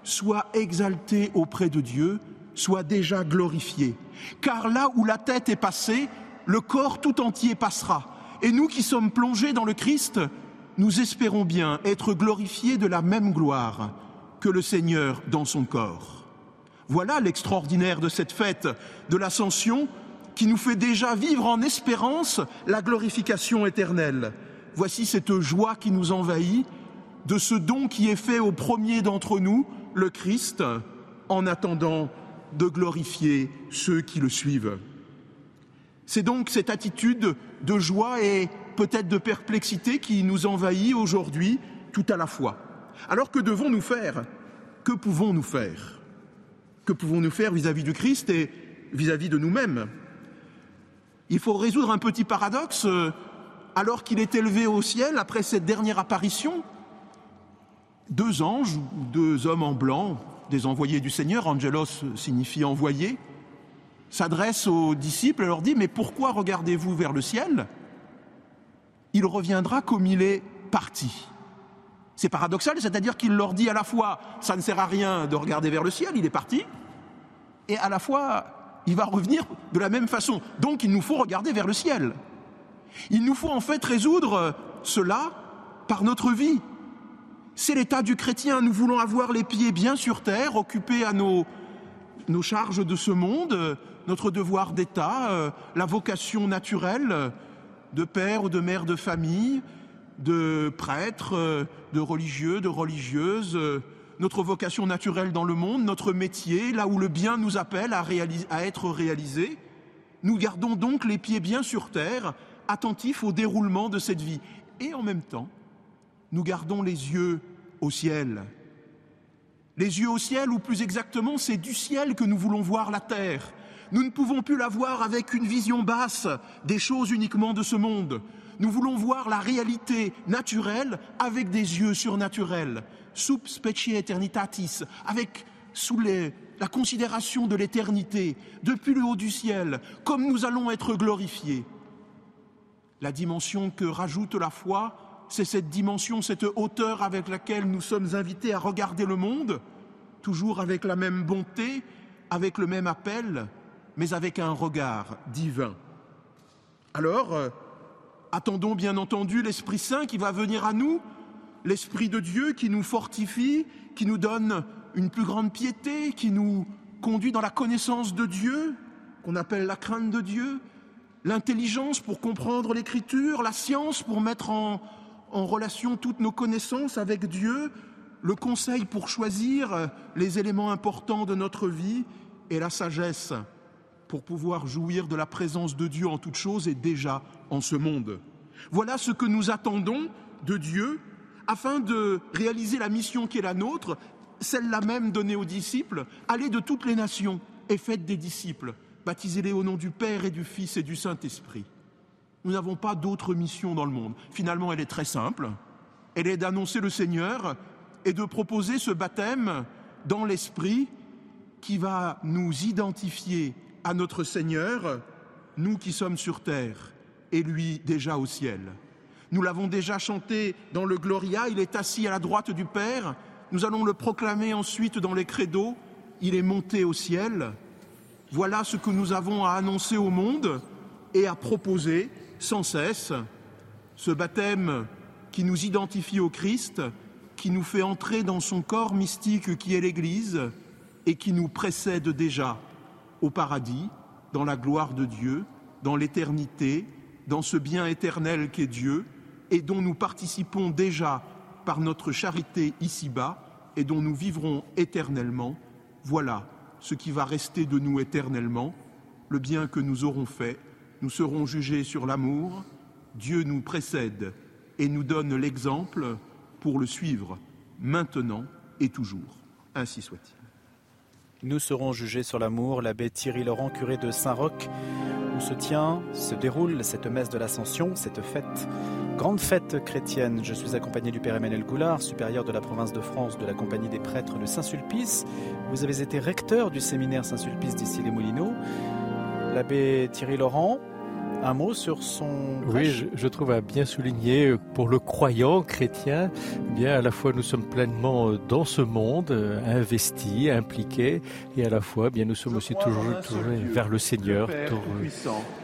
soit exalté auprès de Dieu, soit déjà glorifié. Car là où la tête est passée, le corps tout entier passera. Et nous qui sommes plongés dans le Christ, nous espérons bien être glorifiés de la même gloire que le Seigneur dans son corps. Voilà l'extraordinaire de cette fête de l'Ascension qui nous fait déjà vivre en espérance la glorification éternelle. Voici cette joie qui nous envahit de ce don qui est fait au premier d'entre nous, le Christ, en attendant de glorifier ceux qui le suivent. C'est donc cette attitude de joie et peut-être de perplexité qui nous envahit aujourd'hui tout à la fois. Alors que devons-nous faire? Que pouvons-nous faire? Que pouvons-nous faire vis-à-vis du Christ et vis-à-vis de nous-mêmes? Il faut résoudre un petit paradoxe. euh, Alors qu'il est élevé au ciel après cette dernière apparition, deux anges, ou deux hommes en blanc, des envoyés du Seigneur, angelos signifie envoyé, s'adressent aux disciples et leur dit Mais pourquoi regardez-vous vers le ciel? Il reviendra comme il est parti. C'est paradoxal, c'est-à-dire qu'il leur dit à la fois Ça ne sert à rien de regarder vers le ciel, il est parti, et à la fois il va revenir de la même façon. Donc il nous faut regarder vers le ciel. Il nous faut en fait résoudre cela par notre vie. C'est l'état du chrétien. Nous voulons avoir les pieds bien sur terre, occupés à nos, charges de ce monde, notre devoir d'État, euh, la vocation naturelle de père ou de mère de famille, de prêtre, euh, de religieux, de religieuses, euh, notre vocation naturelle dans le monde, notre métier, là où le bien nous appelle à, être réalisé. Nous gardons donc les pieds bien sur terre, attentifs au déroulement de cette vie. Et en même temps, nous gardons les yeux au ciel. Les yeux au ciel, ou plus exactement, c'est du ciel que nous voulons voir la terre. Nous ne pouvons plus la voir avec une vision basse des choses uniquement de ce monde. Nous voulons voir la réalité naturelle avec des yeux surnaturels, sub specie eternitatis, avec sous les- la considération de l'éternité, depuis le haut du ciel, comme nous allons être glorifiés. La dimension que rajoute la foi, c'est cette dimension, cette hauteur avec laquelle nous sommes invités à regarder le monde, toujours avec la même bonté, avec le même appel, mais avec un regard divin. Alors, euh, attendons bien entendu l'Esprit Saint qui va venir à nous, l'Esprit de Dieu qui nous fortifie, qui nous donne une plus grande piété, qui nous conduit dans la connaissance de Dieu, qu'on appelle la crainte de Dieu, l'intelligence pour comprendre l'écriture, la science pour mettre en, relation toutes nos connaissances avec Dieu, le conseil pour choisir les éléments importants de notre vie et la sagesse pour pouvoir jouir de la présence de Dieu en toutes choses et déjà en ce monde. Voilà ce que nous attendons de Dieu afin de réaliser la mission qui est la nôtre, celle-là même donnée aux disciples, allez de toutes les nations et faites des disciples, baptisez-les au nom du Père et du Fils et du Saint-Esprit. Nous n'avons pas d'autre mission dans le monde. Finalement, elle est très simple. Elle est d'annoncer le Seigneur et de proposer ce baptême dans l'Esprit qui va nous identifier à notre Seigneur, nous qui sommes sur terre, et lui déjà au ciel. Nous l'avons déjà chanté dans le Gloria, il est assis à la droite du Père, nous allons le proclamer ensuite dans les credos, il est monté au ciel. Voilà ce que nous avons à annoncer au monde et à proposer sans cesse, ce baptême qui nous identifie au Christ, qui nous fait entrer dans son corps mystique qui est l'Église et qui nous précède déjà au paradis, dans la gloire de Dieu, dans l'éternité, dans ce bien éternel qu'est Dieu, et dont nous participons déjà par notre charité ici-bas, et dont nous vivrons éternellement. Voilà ce qui va rester de nous éternellement, le bien que nous aurons fait. Nous serons jugés sur l'amour. Dieu nous précède et nous donne l'exemple pour le suivre, maintenant et toujours. Ainsi soit-il. Nous serons jugés sur l'amour, l'abbé Thierry Laurent, curé de Saint-Roch, où se tient, se déroule cette messe de l'Ascension, cette fête, grande fête chrétienne. Je suis accompagné du Père Emmanuel Goulard, supérieur de la province de France de la Compagnie des prêtres de Saint-Sulpice. Vous avez été recteur du séminaire Saint-Sulpice d'ici les Moulineaux. L'abbé Thierry Laurent, un mot sur son. Oui, je, je trouve à bien souligner euh, pour le croyant chrétien, eh bien à la fois nous sommes pleinement euh, dans ce monde, euh, investis, impliqués, et à la fois, eh bien nous sommes aussi toujours tournés vers le Seigneur, tour-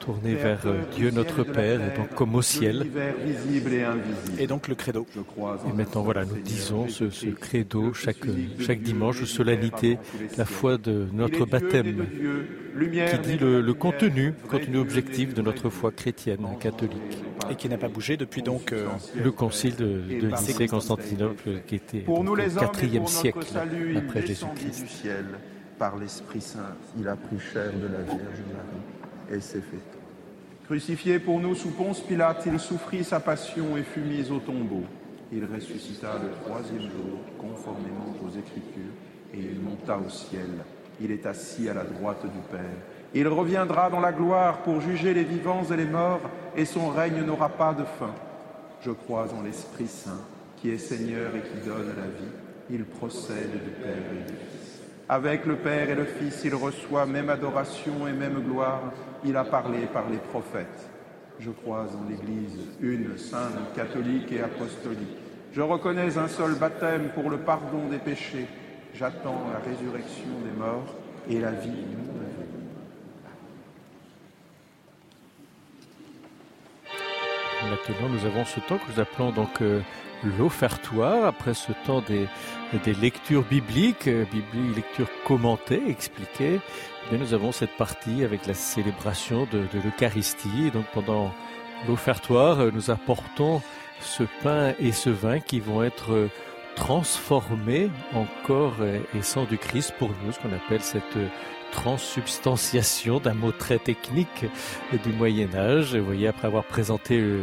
tournés vers Dieu notre Père, et donc comme au ciel. visible et invisible. Et donc le credo. Je crois Et maintenant, voilà, nous disons ce, ce credo chaque, chaque dimanche, solennité, la foi de notre baptême, qui dit le, le contenu, contenu objectif de notre foi chrétienne catholique. Et qui n'a pas bougé depuis donc. euh, Le concile de, de Nicée-Constantinople, qui était Pour nous les au IVe siècle salut, il après Jésus-Christ. du ciel par l'Esprit Saint. Il a pris chair de la Vierge Marie et s'est fait. Crucifié pour nous sous Ponce Pilate, il souffrit sa passion et fut mis au tombeau. Il ressuscita le troisième jour, conformément aux Écritures, et il monta au ciel. Il est assis à la droite du Père. Il reviendra dans la gloire pour juger les vivants et les morts, et son règne n'aura pas de fin. Je crois en l'Esprit Saint, qui est Seigneur et qui donne la vie. Il procède du Père et du Fils. Avec le Père et le Fils, il reçoit même adoration et même gloire. Il a parlé par les prophètes. Je crois en l'Église, une, sainte, catholique et apostolique. Je reconnais un seul baptême pour le pardon des péchés. J'attends la résurrection des morts et la vie du monde à venir. Maintenant, nous avons ce temps que nous appelons donc euh, l'offertoire. Après ce temps des, des lectures bibliques, euh, bibli- lectures commentées, expliquées, eh bien, nous avons cette partie avec la célébration de, de l'Eucharistie. Donc, pendant l'offertoire, euh, nous apportons ce pain et ce vin qui vont être transformés en corps et- sang du Christ pour nous, ce qu'on appelle cette transsubstantiation d'un mot très technique du Moyen Âge. Vous voyez, après avoir présenté le,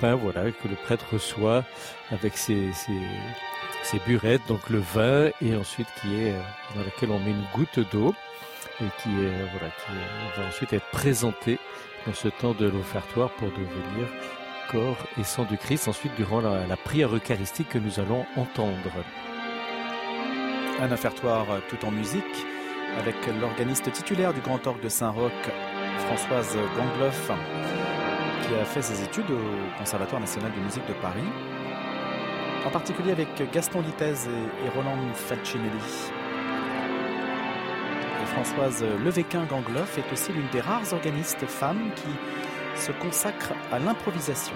pain, voilà, que le prêtre reçoit avec ses, ses, ses burettes, donc le vin, et ensuite qui est euh, dans laquelle on met une goutte d'eau et qui est, euh, voilà, qui va ensuite être présenté dans ce temps de l'offertoire pour devenir corps et sang du Christ. Ensuite, durant la, prière eucharistique que nous allons entendre. Un offertoire tout en musique avec l'organiste titulaire du Grand Orgue de Saint-Roch, Françoise Gangloff, qui a fait ses études au Conservatoire national de musique de Paris, en particulier avec Gaston Littez et, et Roland Falcinelli. Et Françoise Levéquin Gangloff est aussi l'une des rares organistes femmes qui se consacre à l'improvisation.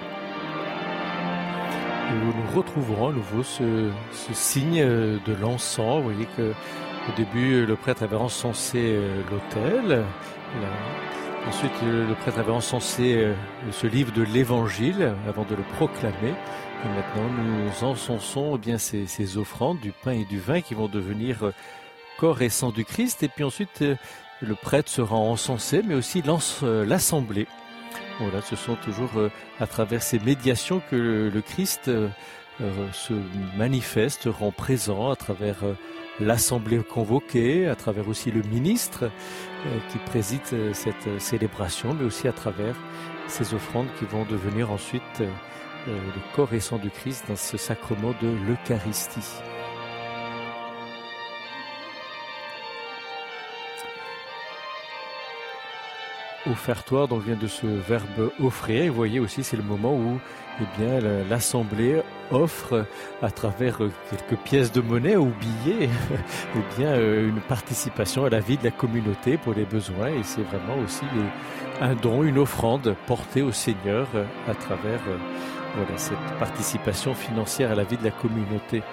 nous retrouverons à nouveau ce, signe euh, de l'encens. Vous voyez que au début, le prêtre avait encensé euh, l'autel. La- Ensuite, euh, le prêtre avait encensé euh, ce livre de l'Évangile avant de le proclamer. Et maintenant, nous encensons eh bien ces, ces offrandes du pain et du vin qui vont devenir euh, corps et sang du Christ. Et puis ensuite, euh, le prêtre sera encensé, mais aussi euh, l'assemblée. Voilà, ce sont toujours euh, à travers ces médiations que le, Christ euh, euh, se manifeste, rend présent à travers l'assemblée convoquée, à travers aussi le ministre qui préside cette célébration, mais aussi à travers ces offrandes qui vont devenir ensuite le corps et sang du Christ dans ce sacrement de l'Eucharistie. Offertoire, donc vient de ce verbe offrir. Et vous voyez aussi, c'est le moment où eh bien, la- l'Assemblée offre à travers euh, quelques pièces de monnaie ou billets eh bien, euh, une participation à la vie de la communauté pour les besoins. Et c'est vraiment aussi euh, un don, une offrande portée au Seigneur à travers voilà, cette participation financière à la vie de la communauté.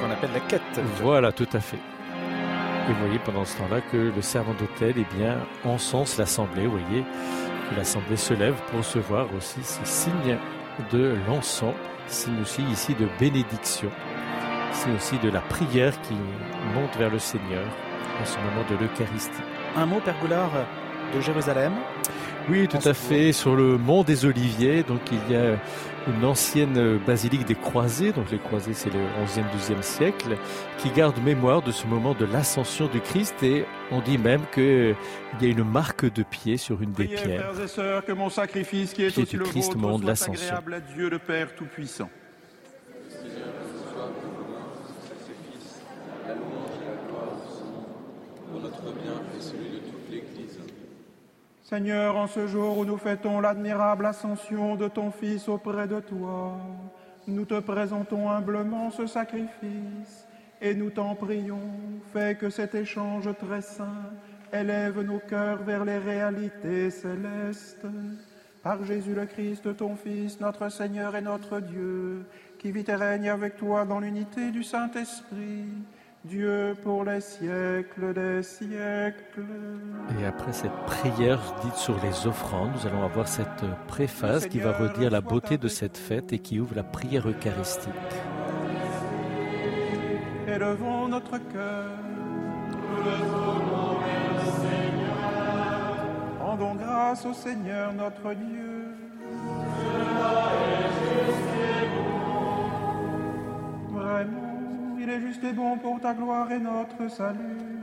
qu'on appelle la quête. Voilà, tout à fait. Et vous voyez pendant ce temps-là que le servant d'hôtel eh bien, encense l'assemblée. Voyez que l'assemblée se lève pour recevoir aussi ce signe de l'encens, signe aussi ici de bénédiction, signe aussi de la prière qui monte vers le Seigneur en ce moment de l'Eucharistie. Un mot, Père de Jérusalem. Oui, tout à fait. Sur le mont des Oliviers, donc il y a une ancienne basilique des Croisés, donc les Croisés c'est le 11e, 12e siècle, qui garde mémoire de ce moment de l'ascension du Christ et on dit même qu'il y a une marque de pied sur une des Priez, pierres. frères et sœurs, que mon sacrifice qui est Pied aussi du le Christ, vôtre moment de soit l'ascension. agréable à Dieu le Père Tout-Puissant. Seigneur, en ce jour où nous fêtons l'admirable ascension de ton Fils auprès de toi, nous te présentons humblement ce sacrifice et nous t'en prions, fais que cet échange très saint élève nos cœurs vers les réalités célestes. Par Jésus le Christ, ton Fils, notre Seigneur et notre Dieu, qui vit et règne avec toi dans l'unité du Saint-Esprit, Dieu pour les siècles des siècles. Et après cette prière dite sur les offrandes, nous allons avoir cette préface qui va redire la beauté de cette fête et qui ouvre la prière eucharistique. Élevons notre cœur. En Rendons grâce au Seigneur notre Dieu. Vraiment, il est juste et bon pour ta gloire et notre salut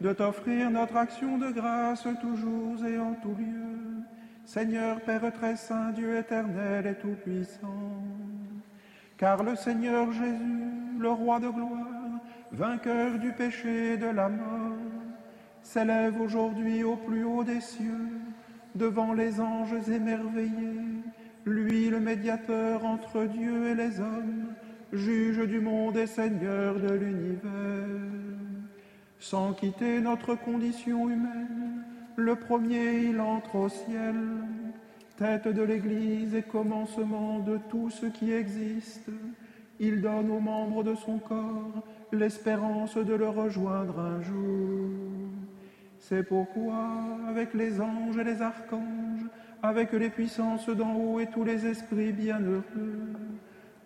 de t'offrir notre action de grâce toujours et en tout lieu. Seigneur Père très saint, Dieu éternel et tout-puissant. Car le Seigneur Jésus, le roi de gloire, vainqueur du péché et de la mort, s'élève aujourd'hui au plus haut des cieux, devant les anges émerveillés, lui le médiateur entre Dieu et les hommes, juge du monde et Seigneur de l'univers. Sans quitter notre condition humaine, le premier il entre au ciel, tête de l'Église et commencement de tout ce qui existe. Il donne aux membres de son corps l'espérance de le rejoindre un jour. C'est pourquoi, avec les anges et les archanges, avec les puissances d'en haut et tous les esprits bienheureux,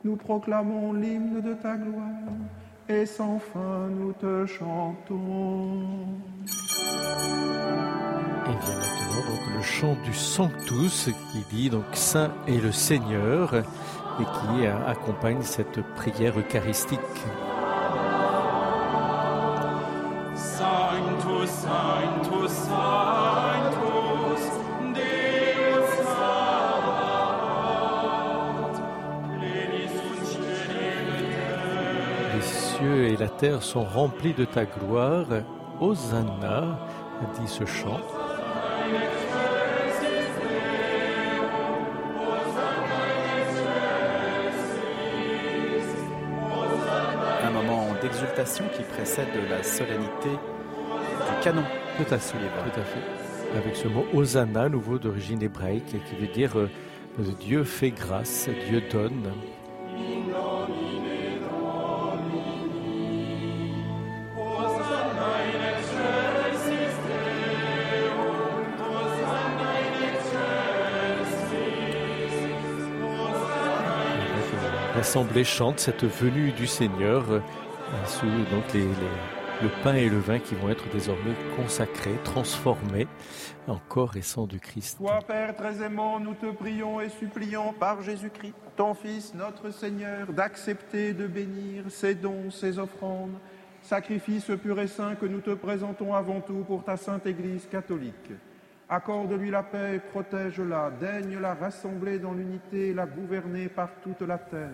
nous proclamons l'hymne de ta gloire et sans fin nous te chantons. Et vient maintenant donc le chant du Sanctus qui dit donc Saint est le Seigneur et qui euh, accompagne cette prière eucharistique. Sanctus, Sanctus, Sanctus, cieux et la terre sont remplis de ta gloire. Hosanna, dit ce chant. Un moment d'exultation qui précède la solennité du canon. Tout à fait, tout à fait. Avec ce mot Hosanna, nouveau d'origine hébraïque, qui veut dire euh, Dieu fait grâce, Dieu donne. L'assemblée chante cette venue du Seigneur euh, sous donc les, les- le pain et le vin qui vont être désormais consacrés, transformés en corps et sang du Christ. Toi, Père très aimant, nous te prions et supplions par Jésus-Christ, ton Fils, notre Seigneur, d'accepter de bénir ces dons, ces offrandes, sacrifices purs et saints que nous te présentons avant tout pour ta sainte Église catholique. Accorde-lui la paix protège-la, daigne la rassembler dans l'unité et la gouverner par toute la terre.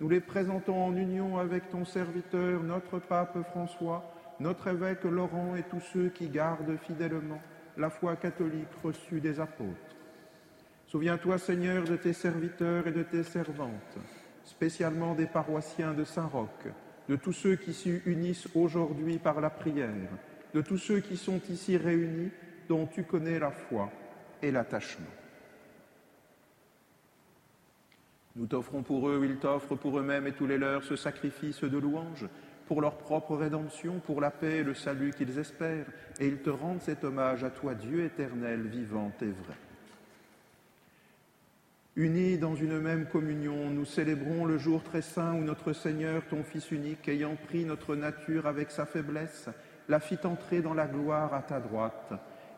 Nous les présentons en union avec ton serviteur, notre pape François, notre évêque Laurent et tous ceux qui gardent fidèlement la foi catholique reçue des apôtres. Souviens-toi, Seigneur, de tes serviteurs et de tes servantes, spécialement des paroissiens de Saint-Roch, de tous ceux qui s'y unissent aujourd'hui par la prière, de tous ceux qui sont ici réunis, dont tu connais la foi et l'attachement. Nous t'offrons pour eux, ils t'offrent pour eux-mêmes et tous les leurs ce sacrifice de louange, pour leur propre rédemption, pour la paix et le salut qu'ils espèrent, et ils te rendent cet hommage à toi, Dieu éternel, vivant et vrai. Unis dans une même communion, nous célébrons le jour très saint où notre Seigneur, ton Fils unique, ayant pris notre nature avec sa faiblesse, la fit entrer dans la gloire à ta droite,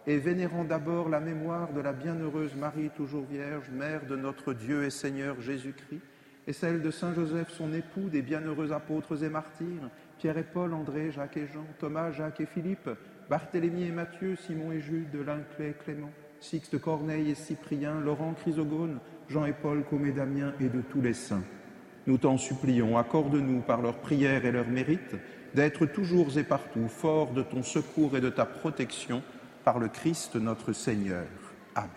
et vénérant d'abord la mémoire de la bienheureuse Marie, toujours vierge, mère de notre Dieu et Seigneur Jésus-Christ, et celle de Saint Joseph, son époux, des bienheureux apôtres et martyrs, Pierre et Paul, André, Jacques et Jean, Thomas, Jacques et Philippe, Barthélemy et Matthieu, Simon et Jude, Linclé et Clément, Sixte, Corneille et Cyprien, Laurent, Chrysogone, Jean et Paul, Comé, Damien et de tous les saints. Nous t'en supplions, accorde-nous par leurs prières et leurs mérites d'être toujours et partout forts de ton secours et de ta protection par le Christ notre Seigneur. Amen.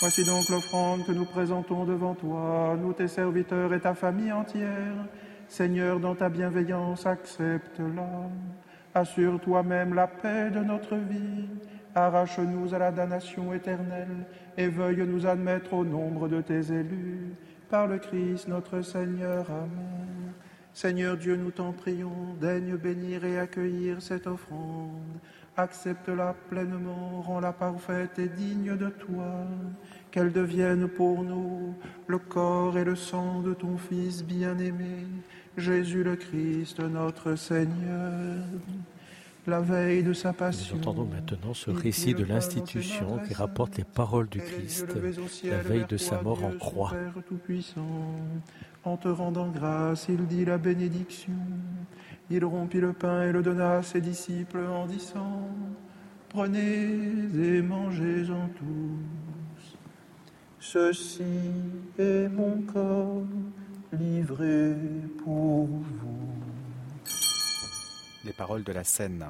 Voici donc l'offrande que nous présentons devant toi, nous tes serviteurs et ta famille entière. Seigneur, dans ta bienveillance, accepte-la. Assure toi-même la paix de notre vie. Arrache-nous à la damnation éternelle et veuille nous admettre au nombre de tes élus. Par le Christ notre Seigneur. Amen. Seigneur Dieu, nous t'en prions, daigne bénir et accueillir cette offrande. Accepte-la pleinement, rends-la parfaite et digne de toi, qu'elle devienne pour nous le corps et le sang de ton Fils bien-aimé, Jésus le Christ notre Seigneur. la veille de sa Nous passion. entendons maintenant ce récit de l'institution qui rapporte les paroles du Christ, la veille de sa mort en croix. En te rendant grâce, il dit la bénédiction. Il rompit le pain et le donna à ses disciples en disant Prenez et mangez-en tous. Ceci est mon corps livré pour vous. Les paroles de la scène.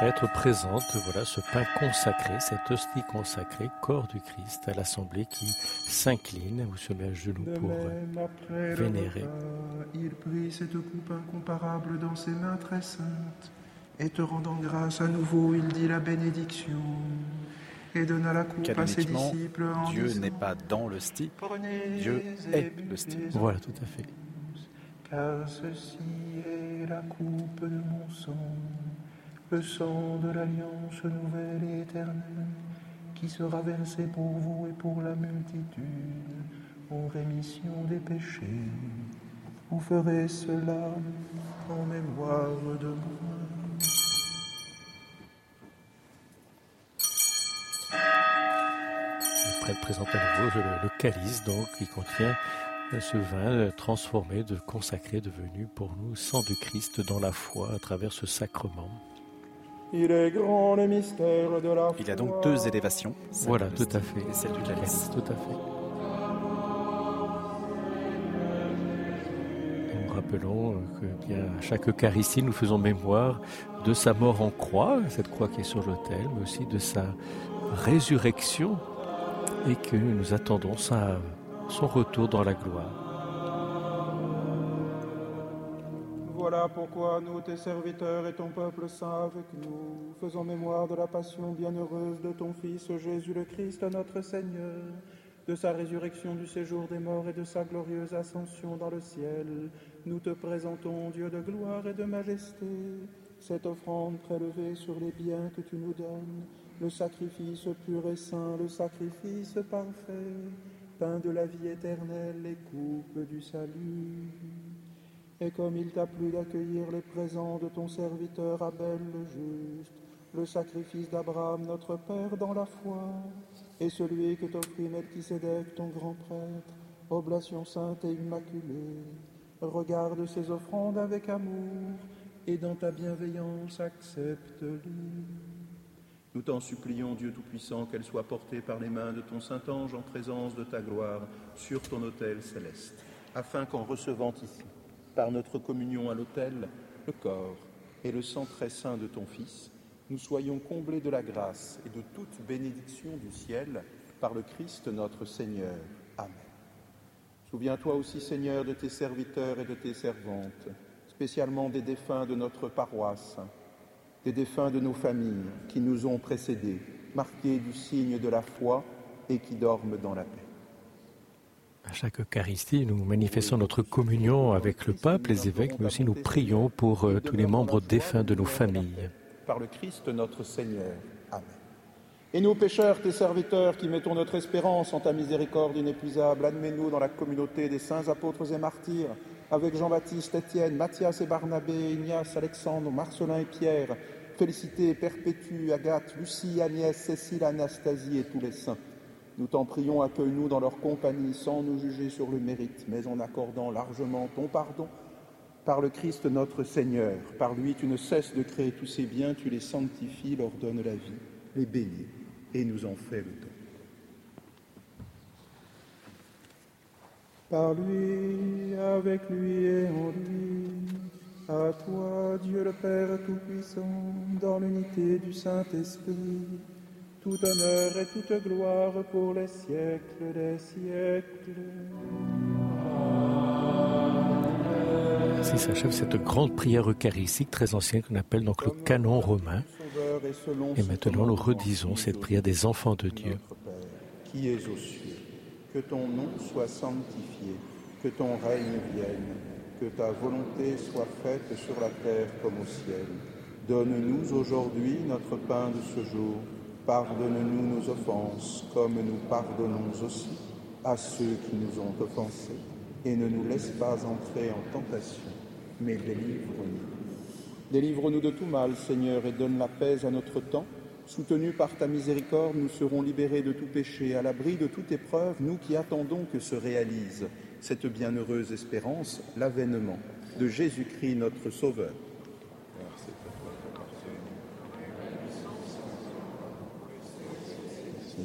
Le prêtre présente voilà ce pain consacré, cette hostie consacrée, corps du Christ, à l'assemblée qui s'incline ou se met à genoux De pour euh, vénérer. il prit cette coupe incomparable dans ses mains très saintes, et te rendant grâce à nouveau, il dit la bénédiction, et donna la coupe à ses disciples en Dieu n'est pas dans l'hostie, Prenez Dieu est l'hostie. Voilà, tout à fait. car ceci est la coupe de mon sang, le sang de l'alliance nouvelle et éternelle, qui sera versé pour vous et pour la multitude, en rémission des péchés. Vous ferez cela en mémoire de moi. Le prêtre présente à nouveau le, calice, donc, qui contient euh, ce vin euh, transformé, de consacré, devenu pour nous sang du Christ dans la foi à travers ce sacrement. Il est grand le mystère de la Il y a donc deux élévations. celle Voilà, de tout à fait. Et celle du calice. Tout à fait. Nous rappelons euh, que bien, à chaque Eucharistie, nous faisons mémoire de sa mort en croix, cette croix qui est sur l'autel, mais aussi de sa résurrection et que nous attendons sa, son retour dans la gloire. Voilà pourquoi nous, tes serviteurs et ton peuple saint avec nous, faisons mémoire de la passion bienheureuse de ton Fils Jésus le Christ, notre Seigneur, de sa résurrection du séjour des morts et de sa glorieuse ascension dans le ciel. Nous te présentons, Dieu de gloire et de majesté, cette offrande prélevée sur les biens que tu nous donnes, le sacrifice pur et saint, le sacrifice parfait, pain de la vie éternelle et coupe du salut. Et comme il t'a plu d'accueillir les présents de ton serviteur Abel le juste, le sacrifice d'Abraham notre Père dans la foi, et celui que t'offrit Melchisédek ton grand prêtre, oblation sainte et immaculée, regarde ces offrandes avec amour, et dans ta bienveillance accepte-les. Nous t'en supplions, Dieu Tout-Puissant, qu'elles soient portées par les mains de ton Saint-Ange en présence de ta gloire sur ton autel céleste, afin qu'en recevant ici, par notre communion à l'autel, le corps et le sang très saint de ton Fils, nous soyons comblés de la grâce et de toute bénédiction du ciel par le Christ notre Seigneur. Amen. Souviens-toi aussi, Seigneur, de tes serviteurs et de tes servantes, spécialement des défunts de notre paroisse, des défunts de nos familles qui nous ont précédés, marqués du signe de la foi et qui dorment dans la paix. À chaque Eucharistie, nous manifestons notre communion avec le pape, les évêques, mais aussi nous prions pour euh, tous les membres défunts de nos familles. Par le Christ notre Seigneur. Amen. Et nous, pécheurs, tes serviteurs, qui mettons notre espérance en ta miséricorde inépuisable, admets-nous dans la communauté des saints apôtres et martyrs, avec Jean-Baptiste, Étienne, Matthias et Barnabé, Ignace, Alexandre, Marcelin et Pierre, Félicité, Perpétue, Agathe, Lucie, Agnès, Cécile, Anastasie et tous les saints. Nous t'en prions, accueille-nous dans leur compagnie sans nous juger sur le mérite, mais en accordant largement ton pardon par le Christ notre Seigneur. Par lui, tu ne cesses de créer tous ces biens, tu les sanctifies, leur donnes la vie, les bénis et nous en fais le don. Par lui, avec lui et en lui, à toi, Dieu le Père Tout-Puissant, dans l'unité du Saint-Esprit, tout honneur et toute gloire pour les siècles des siècles. Ainsi s'achève cette grande prière eucharistique très ancienne qu'on appelle donc le canon romain. Et maintenant, nous redisons cette prière des enfants de Dieu. Qui es aux cieux, que ton nom soit sanctifié, que ton règne vienne, que ta volonté soit faite sur la terre comme au ciel. Donne-nous aujourd'hui notre pain de ce jour. Pardonne-nous nos offenses, comme nous pardonnons aussi à ceux qui nous ont offensés. Et ne nous laisse pas entrer en tentation, mais délivre-nous. Délivre-nous de tout mal, Seigneur, et donne la paix à notre temps. Soutenus par ta miséricorde, nous serons libérés de tout péché, à l'abri de toute épreuve, nous qui attendons que se réalise cette bienheureuse espérance, l'avènement de Jésus-Christ notre Sauveur.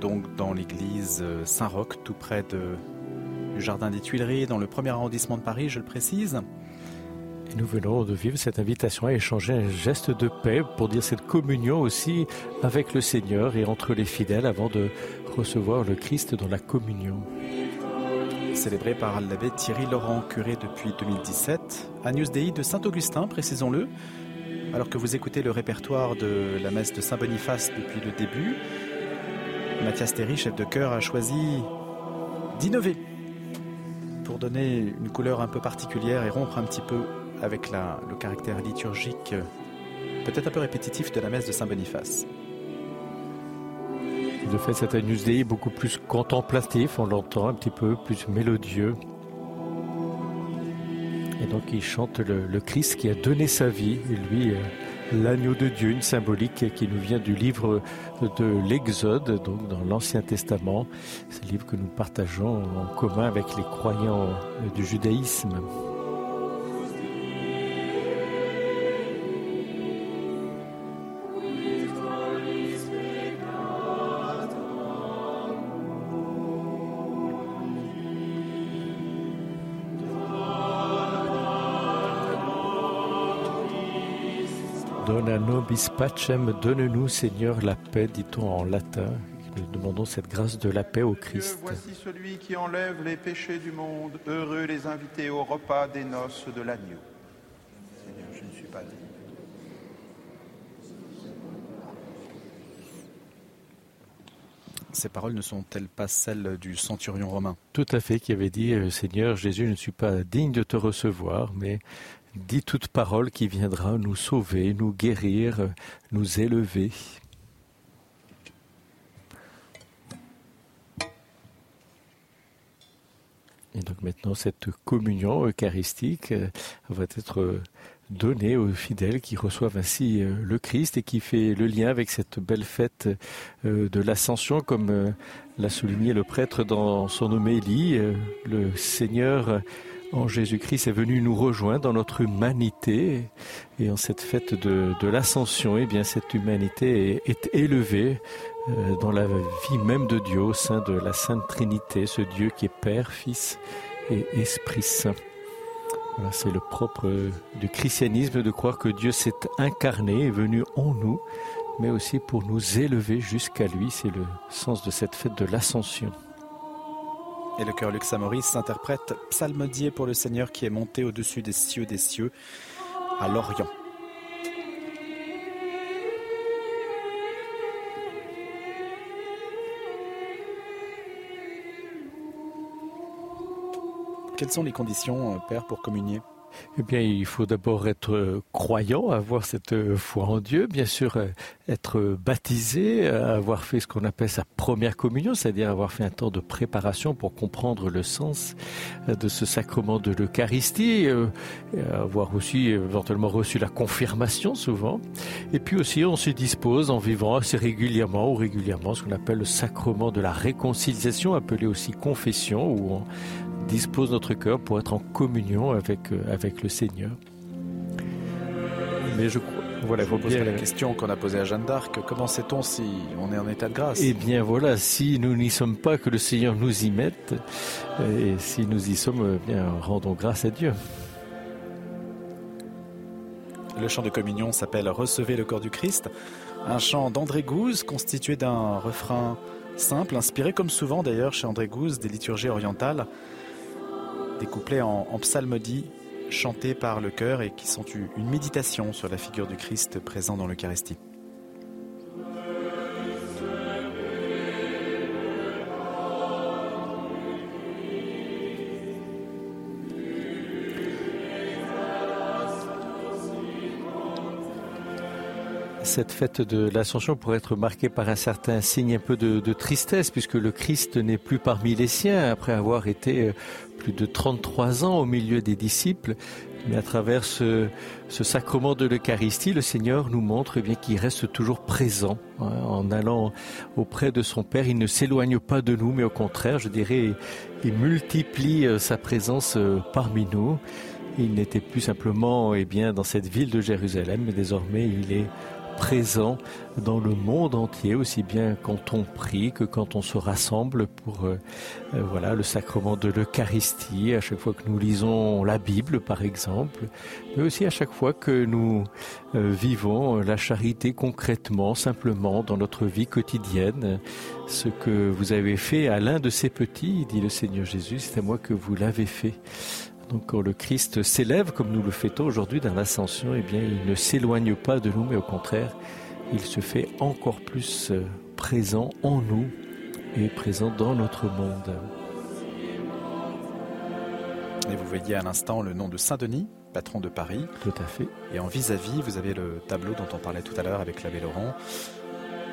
donc dans l'église Saint-Roch, tout près de, du Jardin des Tuileries, dans le premier arrondissement de Paris, je le précise. Et nous venons de vivre cette invitation à échanger un geste de paix pour dire cette communion aussi avec le Seigneur et entre les fidèles avant de recevoir le Christ dans la communion. Célébré par l'abbé Thierry Laurent, curé depuis 2017, Agnus Dei de Saint-Augustin, précisons-le. Alors que vous écoutez le répertoire de la messe de Saint-Boniface depuis le début, Mathias Théry, chef de chœur, a choisi d'innover pour donner une couleur un peu particulière et rompre un petit peu avec le caractère liturgique peut-être un peu répétitif de la messe de Saint-Boniface. De fait, cet Agnus Dei beaucoup plus contemplatif, on l'entend un petit peu plus mélodieux. Et donc il chante le, le Christ qui a donné sa vie, et lui, l'agneau de Dieu, une symbolique qui nous vient du livre de l'Exode, donc dans l'Ancien Testament. Le livre que nous partageons en commun avec les croyants du judaïsme. Dona nobis pacem, donne-nous Seigneur la paix, dit-on en latin. Nous demandons cette grâce de la paix au Christ. Voici celui qui enlève les péchés du monde. Heureux les invités au repas des noces de l'agneau. Seigneur, je ne suis pas digne. Ces paroles ne sont-elles pas celles du centurion romain? Tout à fait, qui avait dit euh, Seigneur Jésus, je ne suis pas digne de te recevoir, mais dis toute parole qui viendra nous sauver, nous guérir, nous élever. Et donc maintenant, cette communion eucharistique euh, va être donnée aux fidèles qui reçoivent ainsi euh, le Christ et qui fait le lien avec cette belle fête euh, de l'ascension, comme l'a souligné le prêtre dans son homélie. Le Seigneur en Jésus-Christ est venu nous rejoindre dans notre humanité et en cette fête de, l'ascension, eh bien cette humanité est, élevée euh, dans la vie même de Dieu au sein de la Sainte Trinité, ce Dieu qui est Père, Fils et Esprit Saint. C'est le propre du christianisme de croire que Dieu s'est incarné, est venu en nous, mais aussi pour nous élever jusqu'à lui. C'est le sens de cette fête de l'ascension. Et le chœur Luxa Maurice interprète Psalmodier pour le Seigneur qui est monté au-dessus des cieux des cieux à l'Orient. Quelles sont les conditions, Père, pour communier? Eh bien, il faut d'abord être croyant, avoir cette foi en Dieu, bien sûr être baptisé, avoir fait ce qu'on appelle sa première communion, c'est-à-dire avoir fait un temps de préparation pour comprendre le sens de ce sacrement de l'Eucharistie, avoir aussi éventuellement reçu la confirmation souvent. Et puis aussi, on se dispose en vivant assez régulièrement ou régulièrement ce qu'on appelle le sacrement de la réconciliation, appelé aussi confession, où on dispose notre cœur pour être en communion avec, avec le Seigneur. Mais je crois. Voilà, vous posez la question qu'on a posée à Jeanne d'Arc. Comment sait-on si on est en état de grâce? Eh bien voilà, si nous n'y sommes pas, que le Seigneur nous y mette, et si nous y sommes, eh bien rendons grâce à Dieu. Le chant de communion s'appelle Recevez le corps du Christ, un chant d'André Gouze constitué d'un refrain simple, inspiré comme souvent d'ailleurs chez André Gouze des liturgies orientales, des couplets en, psalmodie chantés par le chœur et qui sont une méditation sur la figure du Christ présent dans l'Eucharistie. Cette fête de l'Ascension pourrait être marquée par un certain signe un peu de, tristesse, puisque le Christ n'est plus parmi les siens, après avoir été euh, plus de 33 ans au milieu des disciples. Mais à travers ce, sacrement de l'Eucharistie, le Seigneur nous montre eh bien qu'il reste toujours présent. Hein, en allant auprès de son Père, il ne s'éloigne pas de nous, mais au contraire, je dirais, il multiplie euh, sa présence euh, parmi nous. Il n'était plus simplement eh bien, dans cette ville de Jérusalem, mais désormais il est présent dans le monde entier, aussi bien quand on prie que quand on se rassemble pour euh, euh, voilà le sacrement de l'Eucharistie, à chaque fois que nous lisons la Bible par exemple, mais aussi à chaque fois que nous euh, vivons la charité concrètement, simplement dans notre vie quotidienne. Ce que vous avez fait à l'un de ces petits, dit le Seigneur Jésus, c'est à moi que vous l'avez fait. Donc quand le Christ s'élève, comme nous le fêtons aujourd'hui dans l'ascension, eh bien, il ne s'éloigne pas de nous, mais au contraire, il se fait encore plus euh, présent en nous et présent dans notre monde. Et vous voyez à l'instant le nom de Saint-Denis, patron de Paris. Tout à fait. Et en vis-à-vis, vous avez le tableau dont on parlait tout à l'heure avec l'abbé Laurent,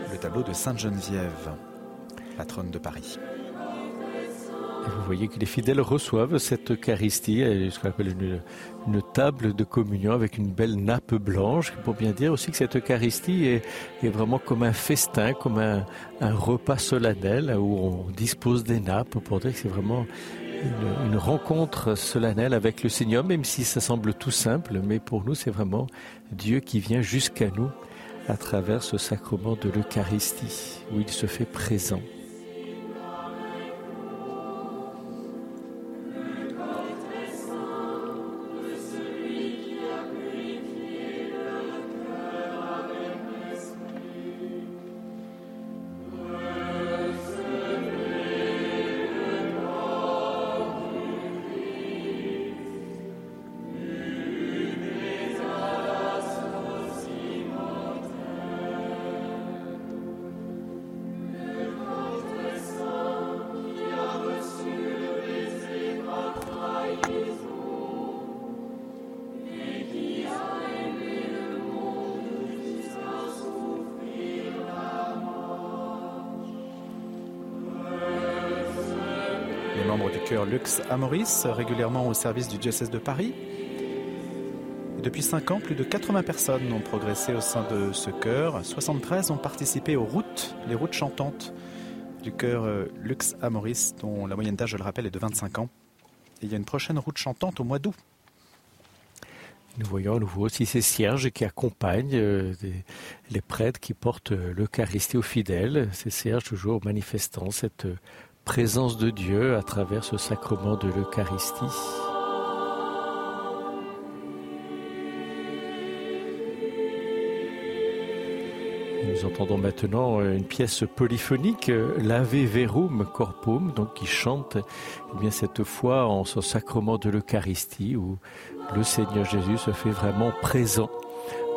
le tableau de Sainte Geneviève, patronne de Paris vous voyez que les fidèles reçoivent cette Eucharistie, ce qu'on appelle une, table de communion avec une belle nappe blanche, pour bien dire aussi que cette Eucharistie est, vraiment comme un festin, comme un, repas solennel où on dispose des nappes, pour dire que c'est vraiment une, rencontre solennelle avec le Seigneur, même si ça semble tout simple, mais pour nous c'est vraiment Dieu qui vient jusqu'à nous à travers ce sacrement de l'Eucharistie, où il se fait présent. Lux Amoris, régulièrement au service du diocèse de Paris. depuis cinq ans, plus de 80 personnes ont progressé au sein de ce chœur. 73 ont participé aux routes, les routes chantantes du chœur euh, Lux Amoris, dont la moyenne d'âge, je le rappelle, est de 25 ans. Il y a une prochaine route chantante au mois d'août. Nous voyons à nouveau aussi ces cierges qui accompagnent euh, les prêtres qui portent euh, l'Eucharistie aux fidèles, ces cierges toujours manifestant cette présence de Dieu à travers ce sacrement de l'Eucharistie. Nous entendons maintenant une pièce polyphonique, l'Ave Verum Corpum, donc qui chante eh cette foi en ce sacrement de l'Eucharistie où le Seigneur Jésus se fait vraiment présent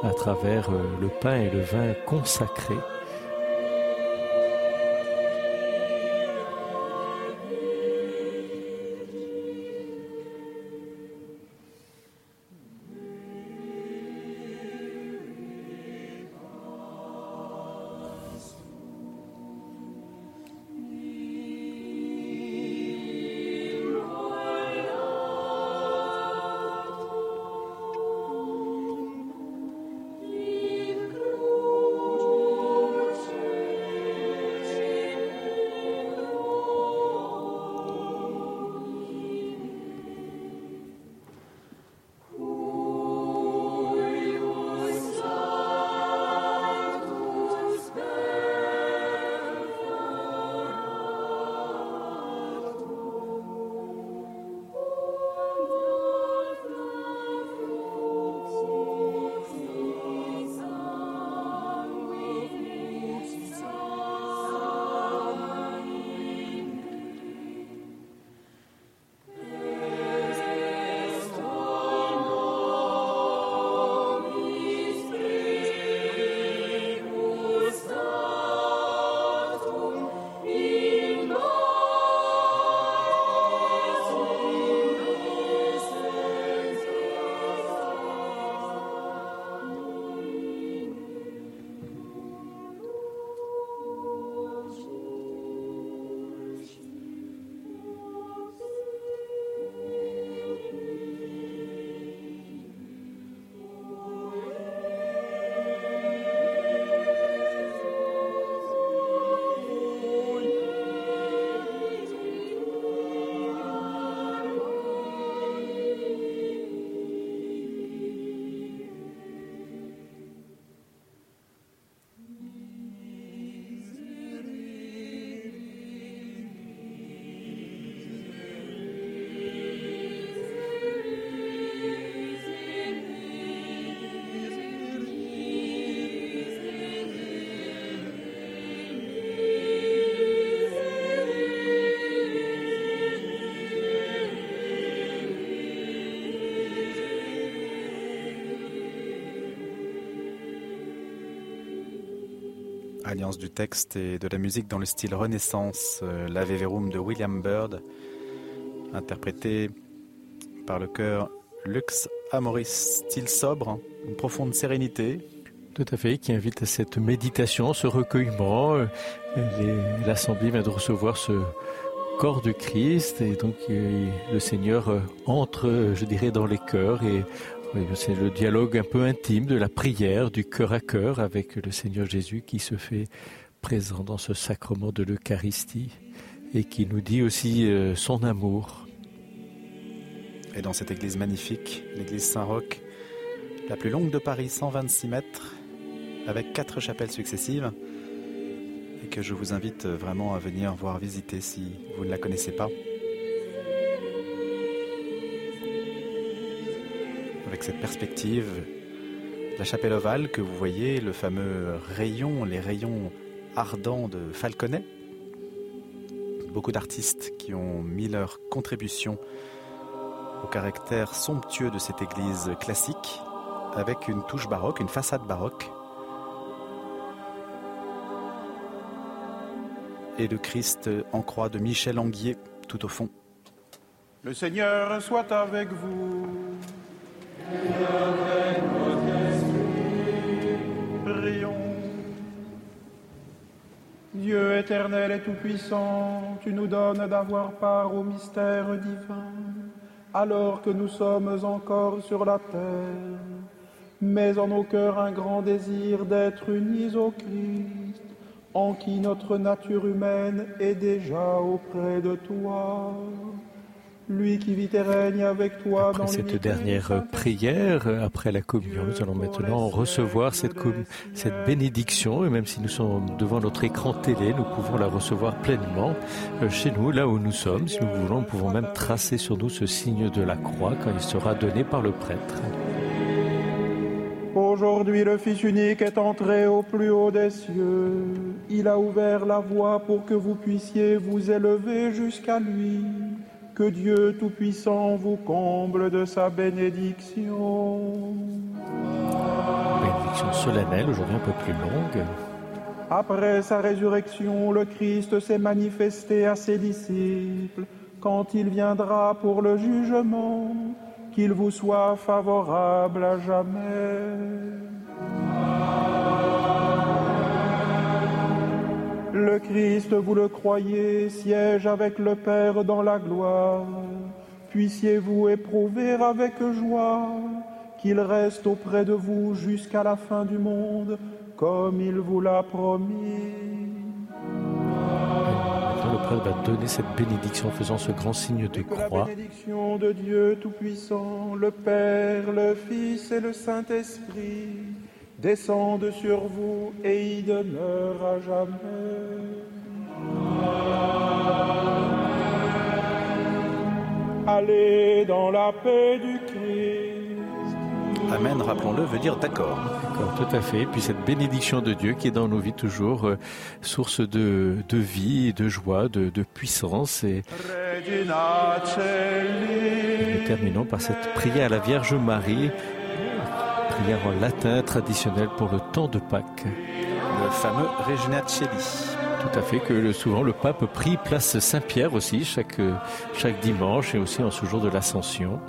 à travers euh, le pain et le vin consacrés. Alliance du texte et de la musique dans le style Renaissance, euh, l'Ave Verum de William Byrd, interprété par le chœur Lux Amoris, style sobre, une profonde sérénité. Tout à fait, qui invite à cette méditation, ce recueillement. Euh, L'Assemblée vient de recevoir ce corps du Christ et donc euh, le Seigneur euh, entre, je dirais, dans les cœurs et c'est le dialogue un peu intime de la prière, du cœur à cœur avec le Seigneur Jésus qui se fait présent dans ce sacrement de l'Eucharistie et qui nous dit aussi son amour. Et dans cette église magnifique, l'église Saint-Roch, la plus longue de Paris, 126 mètres, avec quatre chapelles successives, et que je vous invite vraiment à venir voir visiter si vous ne la connaissez pas. Cette perspective, la chapelle ovale que vous voyez, le fameux rayon, les rayons ardents de Falconet, beaucoup d'artistes qui ont mis leur contribution au caractère somptueux de cette église classique, avec une touche baroque, une façade baroque. Et le Christ en croix de Michel Anguier tout au fond. Le Seigneur soit avec vous. Dieu éternel et tout-puissant, tu nous donnes d'avoir part au mystère divin alors que nous sommes encore sur la terre, mais en nos cœurs un grand désir d'être unis au Christ, en qui notre nature humaine est déjà auprès de toi lui qui vit et règne avec toi après cette dernière prière, après la communion, nous allons maintenant recevoir cette, cette bénédiction. Et même si nous sommes devant notre écran télé, nous pouvons la recevoir pleinement euh, chez nous, là où nous sommes. Si nous voulons, nous pouvons même tracer sur nous ce signe de la croix quand il sera donné par le prêtre. Aujourd'hui, le Fils unique est entré au plus haut des cieux. Il a ouvert la voie pour que vous puissiez vous élever jusqu'à lui. Que Dieu Tout-Puissant vous comble de sa bénédiction. Bénédiction solennelle, aujourd'hui un peu plus longue. Après sa résurrection, le Christ s'est manifesté à ses disciples quand il viendra pour le jugement, qu'il vous soit favorable à jamais. Le Christ, vous le croyez, siège avec le Père dans la gloire. Puissiez-vous éprouver avec joie qu'il reste auprès de vous jusqu'à la fin du monde, comme il vous l'a promis. le prêtre va donner cette bénédiction en faisant ce grand signe de croix. La bénédiction de Dieu Tout-Puissant, le Père, le Fils et le Saint-Esprit descende sur vous et y demeure à jamais. Allez dans la paix du Christ. Amen, rappelons-le, veut dire d'accord. D'accord, tout à fait. Et puis cette bénédiction de Dieu qui est dans nos vies toujours euh, source de, de vie, de joie, de, de puissance. Et... et nous terminons par cette prière à la Vierge Marie prière en latin traditionnelle pour le temps de Pâques. Le fameux Regina Celi. Tout à fait, que souvent le pape prie place Saint-Pierre aussi, chaque, chaque dimanche et aussi en ce jour de l'Ascension.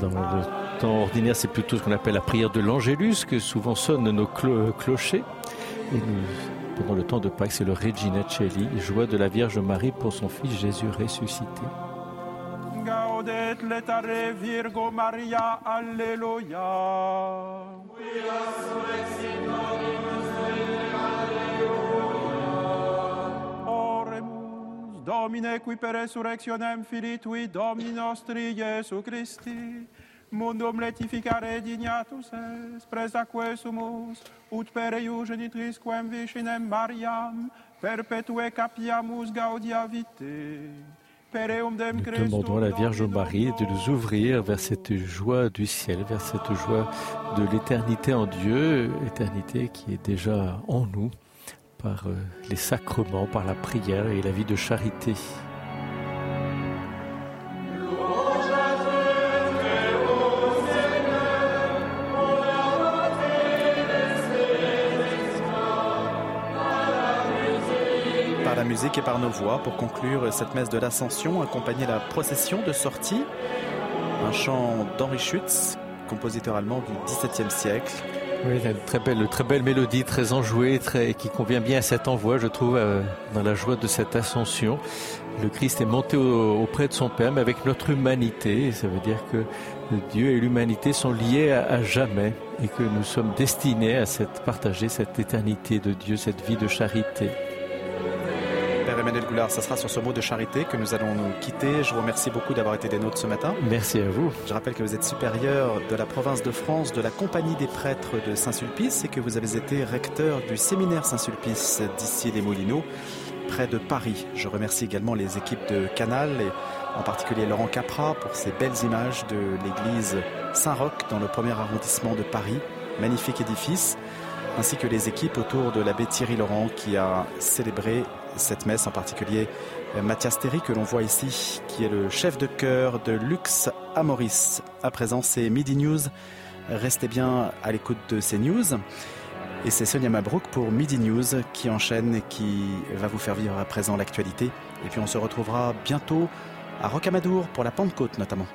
Dans le temps ordinaire, c'est plutôt ce qu'on appelle la prière de l'Angélus, que souvent sonnent nos clochers. Et pendant le temps de Pâques, c'est le Regina Celi, joie de la Vierge Marie pour son Fils Jésus ressuscité. laudet letare Virgo Maria, alleluia. Quia sulex in dominus. Oremus, Domine, qui per resurrectionem Filii Tui, Domini nostri, Iesu Christi, mundum letificare dignatus est, presaque sumus, ut per eiu genitrisquem vicinem Mariam, perpetue capiamus gaudia vitae Nous demandons à la Vierge Marie de nous ouvrir vers cette joie du ciel, vers cette joie de l'éternité en Dieu, éternité qui est déjà en nous par euh, les sacrements, par la prière et la vie de charité. La musique et par nos voix pour conclure cette messe de l'Ascension, accompagner la procession de sortie. Un chant d'Henri Schütz, compositeur allemand du XVIIe siècle. Oui, une très belle, très belle mélodie, très enjouée, très, qui convient bien à cet envoi, je trouve, euh, dans la joie de cette ascension. Le Christ est monté auprès de son Père, mais avec notre humanité. Ça veut dire que Dieu et l'humanité sont liés à, jamais et que nous sommes destinés à partager cette éternité de Dieu, cette vie de charité. Emmanuel Goulard, ça sera sur ce mot de charité que nous allons nous quitter. Je vous remercie beaucoup d'avoir été des nôtres ce matin. Merci à vous. Je rappelle que vous êtes supérieur de la province de France de la Compagnie des prêtres de Saint-Sulpice et que vous avez été recteur du séminaire Saint-Sulpice d'ici les Moulineaux près de Paris. Je remercie également les équipes de Canal et en particulier Laurent Capra pour ces belles images de l'église Saint-Roch dans le premier arrondissement de Paris. Magnifique édifice, ainsi que les équipes autour de l'abbé Thierry Laurent qui a célébré cette messe, en particulier euh, Mathias Théry que l'on voit ici, qui est le chef de chœur de Lux Amoris. À présent, c'est Midi News. Restez bien à l'écoute de ces news. Et c'est Sonia Mabrouk pour Midi News qui enchaîne et qui va vous faire vivre à présent l'actualité. Et puis on se retrouvera bientôt à Rocamadour pour la Pentecôte notamment.